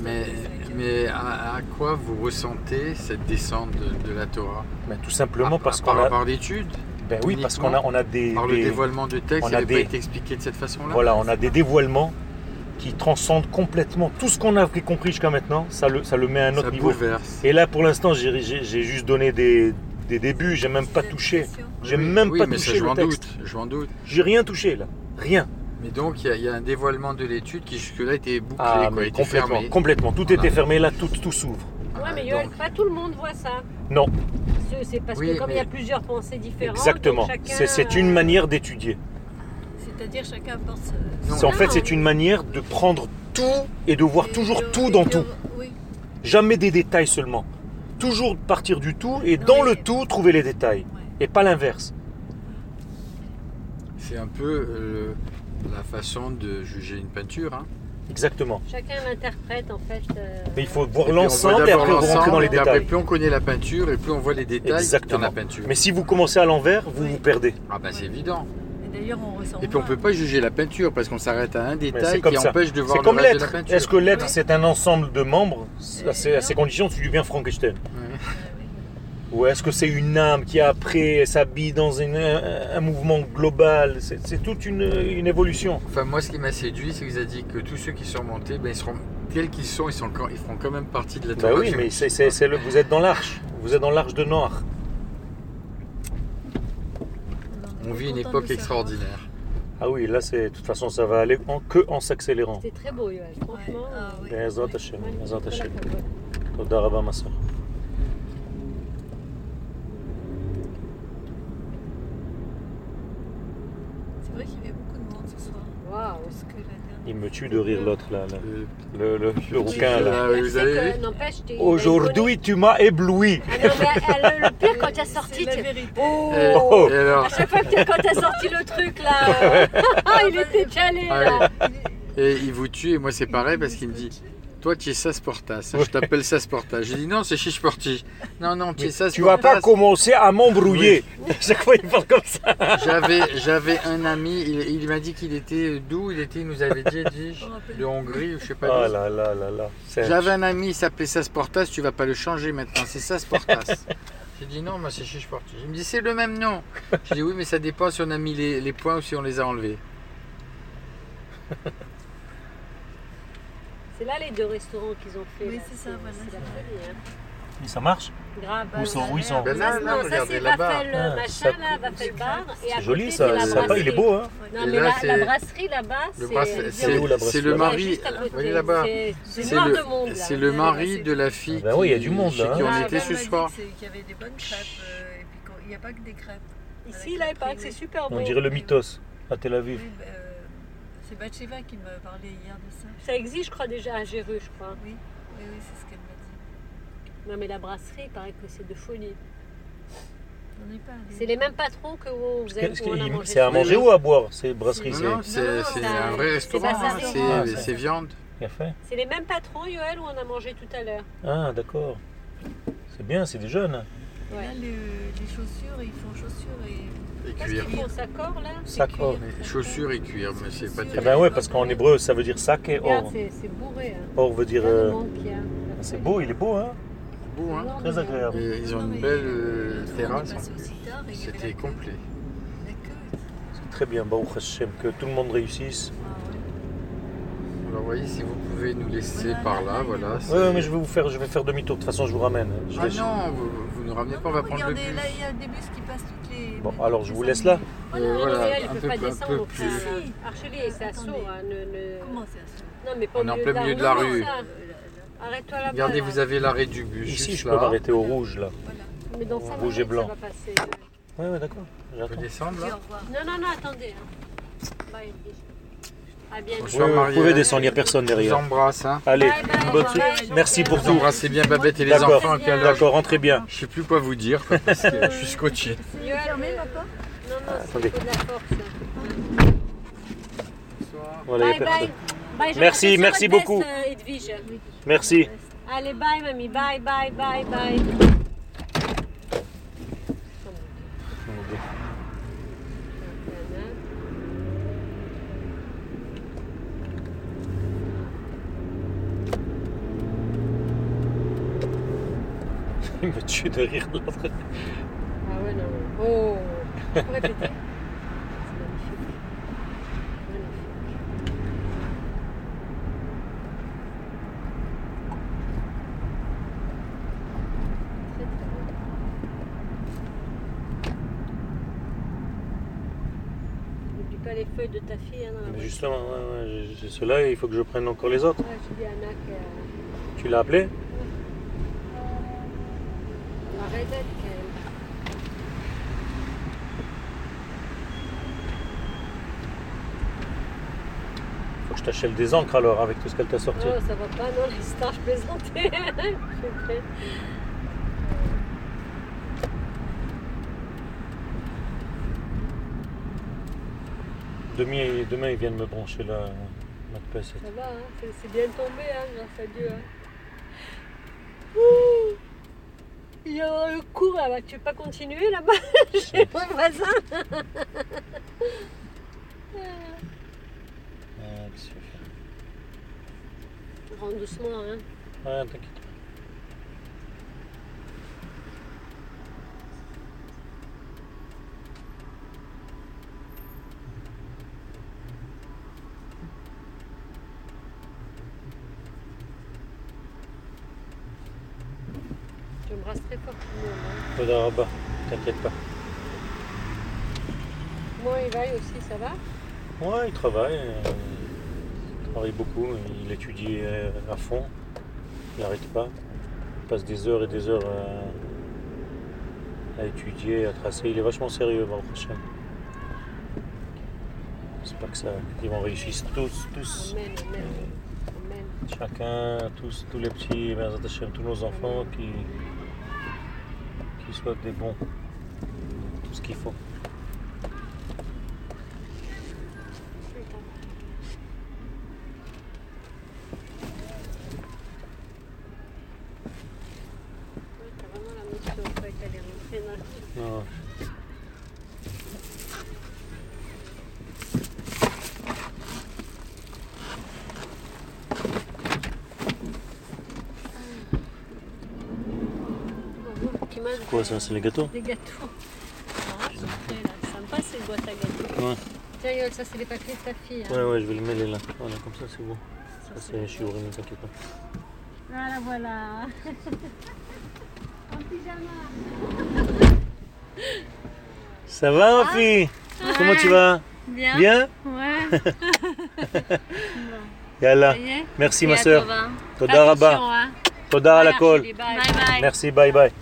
mais, mais à, à quoi vous ressentez cette descente de, de la Torah? Ben, Tout simplement À- parce par, qu'on a. par l'étude Ben oui, parce qu'on a, on a des. Par des- le dévoilement de texte, on a des- pas été expliqué de cette façon-là? Voilà, on a des dévoilements qui transcendent complètement tout ce qu'on a compris jusqu'à maintenant. Ça le, ça le met à un autre Ça niveau. bouleverse. Et là, pour l'instant, j'ai juste donné des, des débuts. J'ai même pas touché. J'ai Oui, même oui, pas mais ça, touché je le texte. doute, je m'en doute. J'ai rien touché là. Rien. Mais donc, il y, a- il y a un dévoilement de l'étude qui jusque-là était bouclé, Ah, quoi, mais était complètement, fermé. complètement. Tout était fermé là, tout, tout s'ouvre. Ouais, mais Yoel, pas tout le monde voit ça. Non, C'est- parce Oui, que comme il y a plusieurs pensées différentes, exactement. chacun, C'est une euh, manière d'étudier. C'est-à-dire chacun pense. C'est- En fait, c'est une manière de prendre tout et de voir toujours tout dans tout. Oui. Jamais des détails seulement. Toujours partir du tout et dans le tout trouver les détails. Et pas l'inverse. C'est un peu euh, la façon de juger une peinture. hein. Exactement. Chacun l'interprète en fait. euh, Mais il faut voir l'ensemble et après vous rentrez dans les après, détails. plus on connaît la peinture et plus on voit les détails Exactement. dans la peinture. Mais si vous commencez à l'envers, vous vous perdez. Ah bah c'est évident. Et d'ailleurs, on ressent. Et puis on peut pas juger la peinture parce qu'on s'arrête à un détail c'est comme qui ça. empêche de voir C'est le comme reste de la peinture. Est-ce que l'être c'est un ensemble de membres à ces, à ces conditions tu deviens Frankenstein Ou est-ce que c'est une âme qui après s'habille dans une- un, un mouvement global? C'est toute une, une évolution. Enfin moi ce qui m'a séduit c'est que vous avez dit que tous ceux qui sont montés, ben, ils seront tels qu'ils sont, ils, sont quand- ils feront quand même partie de la Torah. oui, mais c'est le- vous êtes dans l'arche. Vous êtes dans l'arche de Noir. On vit une époque extraordinaire. Ah oui, là c'est de toute façon ça va aller en, que en s'accélérant. C'était très beau, Yoel, franchement. Bezat Hashem, Bezat Voilà, Hashem. quoi. Toda Rabba, ma soeur. C'est vrai qu'il y avait beaucoup de monde ce soir. Waouh. Parce que Il me tue de rire l'autre là, là. Le, le, le rouquin là. Vous avez vu t'es- Aujourd'hui tu m'as ébloui. Ah non, mais elle- le pire quand t'as sorti, C'est la vérité. Oh Oh. et alors À chaque fois que t'as- quand t'as sorti le truc là, euh, il était calé Ah là. Et il vous tue et moi c'est pareil parce qu'il me dit Toi, tu es Sasportas. Je t'appelle Sasportas. J'ai dit non, c'est Chichporti. Non, non, tu es Sasportas. Tu vas pas commencer à m'embrouiller. Chaque fois, il parle comme ça. J'avais, j'avais un ami, il, il m'a dit qu'il était d'où? Il était, il nous avait dit, dit de Hongrie ou je sais pas. Oh d'où. là là là là. J'avais un ami, il s'appelait Sasportas, tu vas pas le changer maintenant, c'est Sasportas. J'ai dit non, moi c'est Chichporti. Il me dit c'est le même nom. J'ai dit oui, mais ça dépend si on a mis les, les points ou si on les a enlevés. C'est là les deux restaurants qu'ils ont fait. Oui, c'est ça, voilà, C'est la c'est folie, hein. Ça marche Grave. Où sont, où ils sont Ben là, là, non, ça regardez c'est là-bas. Baffel Ah, machin ça- là, Baffel bar. Et C'est joli ça, c'est c'est sympa, il est beau hein Non Et mais là, la, c'est- la brasserie là-bas, Le c'est c'est- c'est, où, la c'est brasserie le Ouais, mari, là-bas. C'est- C'est C'est noir le, de monde là. c'est le mari de la fille Ah ben oui, il y a qui- du monde, là, qui hein. on Ah, était ben, ce soir. c'est- qu'il y avait des bonnes crêpes euh, et puis qu'il n'y a pas que des crêpes. Ici là, il paraît que c'est super On dirait le mythos à Tel Aviv. C'est Batcheva qui m'a parlé hier de ça. Ça existe, je crois déjà à Géreux, je crois. Oui, oui, oui c'est ce qu'elle m'a dit. Non mais la brasserie, il paraît que c'est de folie. On n'est pas allé. C'est les mêmes patrons que où vous avez Qu'est-ce où on a qu'il- mangé. C'est à manger ou à boire ces brasseries Non, c'est- non, un vrai restaurant, c'est, Ah, viande. C'est les mêmes patrons, Yoel, où on a mangé tout à l'heure. Ah d'accord. C'est bien, c'est des jeunes. Là, le- les chaussures, ils font chaussures et. Et cuir. corps là Chaussures et cuir, mais c'est pas Eh terrible. ben ouais, parce qu'en hébreu ça veut dire sac et or. c'est bourré. Hein. Or veut dire. Le euh. C'est beau, il est beau hein. Beau, hein Très agréable. Et ils ont une belle euh, terrasse. C'était complet. C'est très bien, Baruch Hashem, que tout le monde réussisse. Ah. Alors vous voyez, si vous pouvez nous laisser par là, voilà. ouais, mais je vais vous faire, je vais faire demi-tour. De toute façon, je vous ramène. Je Ah vais- non, vous, vous nous ramenez pas, on va prendre le Regardez, bus. là, il y a des bus qui passent toutes les. Bon, alors je vous laisse là. minutes. Euh, non, voilà, mais elle, il un peut peu pas descendre plus. Archelier, c'est à. Sceaux. hein, ne- ne- Comment c'est à ça Non, mais pas On est en plein milieu de la non, rue. ça. Arrête-toi là-bas. Regardez, là. vous avez l'arrêt du bus. Ici, juste je peux m'arrêter au rouge là. Mais dans 5 Rouge et blanc. ça va passer. Ouais, ouais, d'accord. J'attends. peut descendre là? Non, non, non, attendez. hein. Bye. À bientôt. Oui, Bonsoir, oui, vous pouvez descendre, il n'y a personne Je vous derrière. embrasse. Hein. Allez, Bye, bye, bonne. Merci pour Vous tout. embrassez bien Babette et les D'accord. enfants. D'accord, rentrez bien. Je sais plus quoi vous dire quoi, parce que je suis scotché. Euh, non, Attendez. c'est faut de la force. hein. Voilà, il Bye, bye. Bye, Merci, merci beaucoup. euh. Merci. Allez, bye, mamie. Bye, bye, bye, bye. Il me tue de rire l'autre. Ah ouais, non. Oh, C'est magnifique. Magnifique. N'oublie pas les feuilles de ta fille. Hein, dans la Mais voiture. justement, ouais, ouais, j'ai- ceux-là, il faut que je prenne encore les autres. Ouais, à Anna que. Tu l'as appelé? La. Faut que je t'achète des encres alors avec tout ce qu'elle t'a sorti. Oh, ça va pas, non, je plaisantais. Je plaisante. Demain, demain, ils viennent me brancher la PC. Ça va, hein, c'est c'est bien tombé, hein, grâce à Dieu. Hein. Ouh. Il y a un cours là-bas, tu veux pas continuer là-bas chez mon voisin Ah, qu'est-ce que tu fais Rentre doucement, hein. Ouais, t'inquiète. Je me très fort tout le monde. T'inquiète pas. Moi, il va aussi, ça va? Ouais, il travaille. euh, il travaille beaucoup. Il étudie euh, à fond. Il n'arrête pas. Il passe des heures et des heures à, à étudier, à tracer. Il est vachement sérieux, Baruch Hashem. C'est pas que ça. Ils vont réussir tous, tous. Amen, amen. Amen. Chacun, tous, tous les petits, tous nos enfants qui, qui soient des bons. Tout ce qu'il faut. Quoi ça, c'est les gâteaux Des gâteaux. Ah, là. Sympa ces boîtes à gâteaux. Ouais. Tiens, Yol, ça c'est les papiers de ta fille. hein. Ouais, ouais, je vais le mêler là. Voilà, comme ça c'est bon. Ça c'est chiouré, ne t'inquiète pas. Voilà, voilà. en pyjama. Ça va ma fille? Comment tu vas? Bien. Bien? Ouais. Yalla. Ça Merci Et ma soeur. Toda Rabba. hein. Toda à la Voilà, colle. Chélie, Bye bye. Merci, bye bye.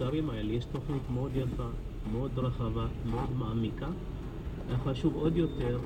התוצרים האלה, יש תוכנית מאוד יפה, מאוד רחבה, מאוד מעמיקה. היה חשוב עוד יותר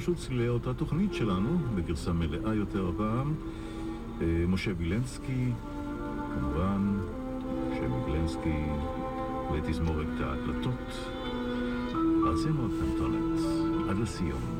פשוט צלילי אותה תוכנית שלנו, בגרסה מלאה יותר הפעם. אה, משה וילנסקי, כמובן, משה וילנסקי ותזמורת ההקלטות. ארצנו הקטנטונת, עד לסיום.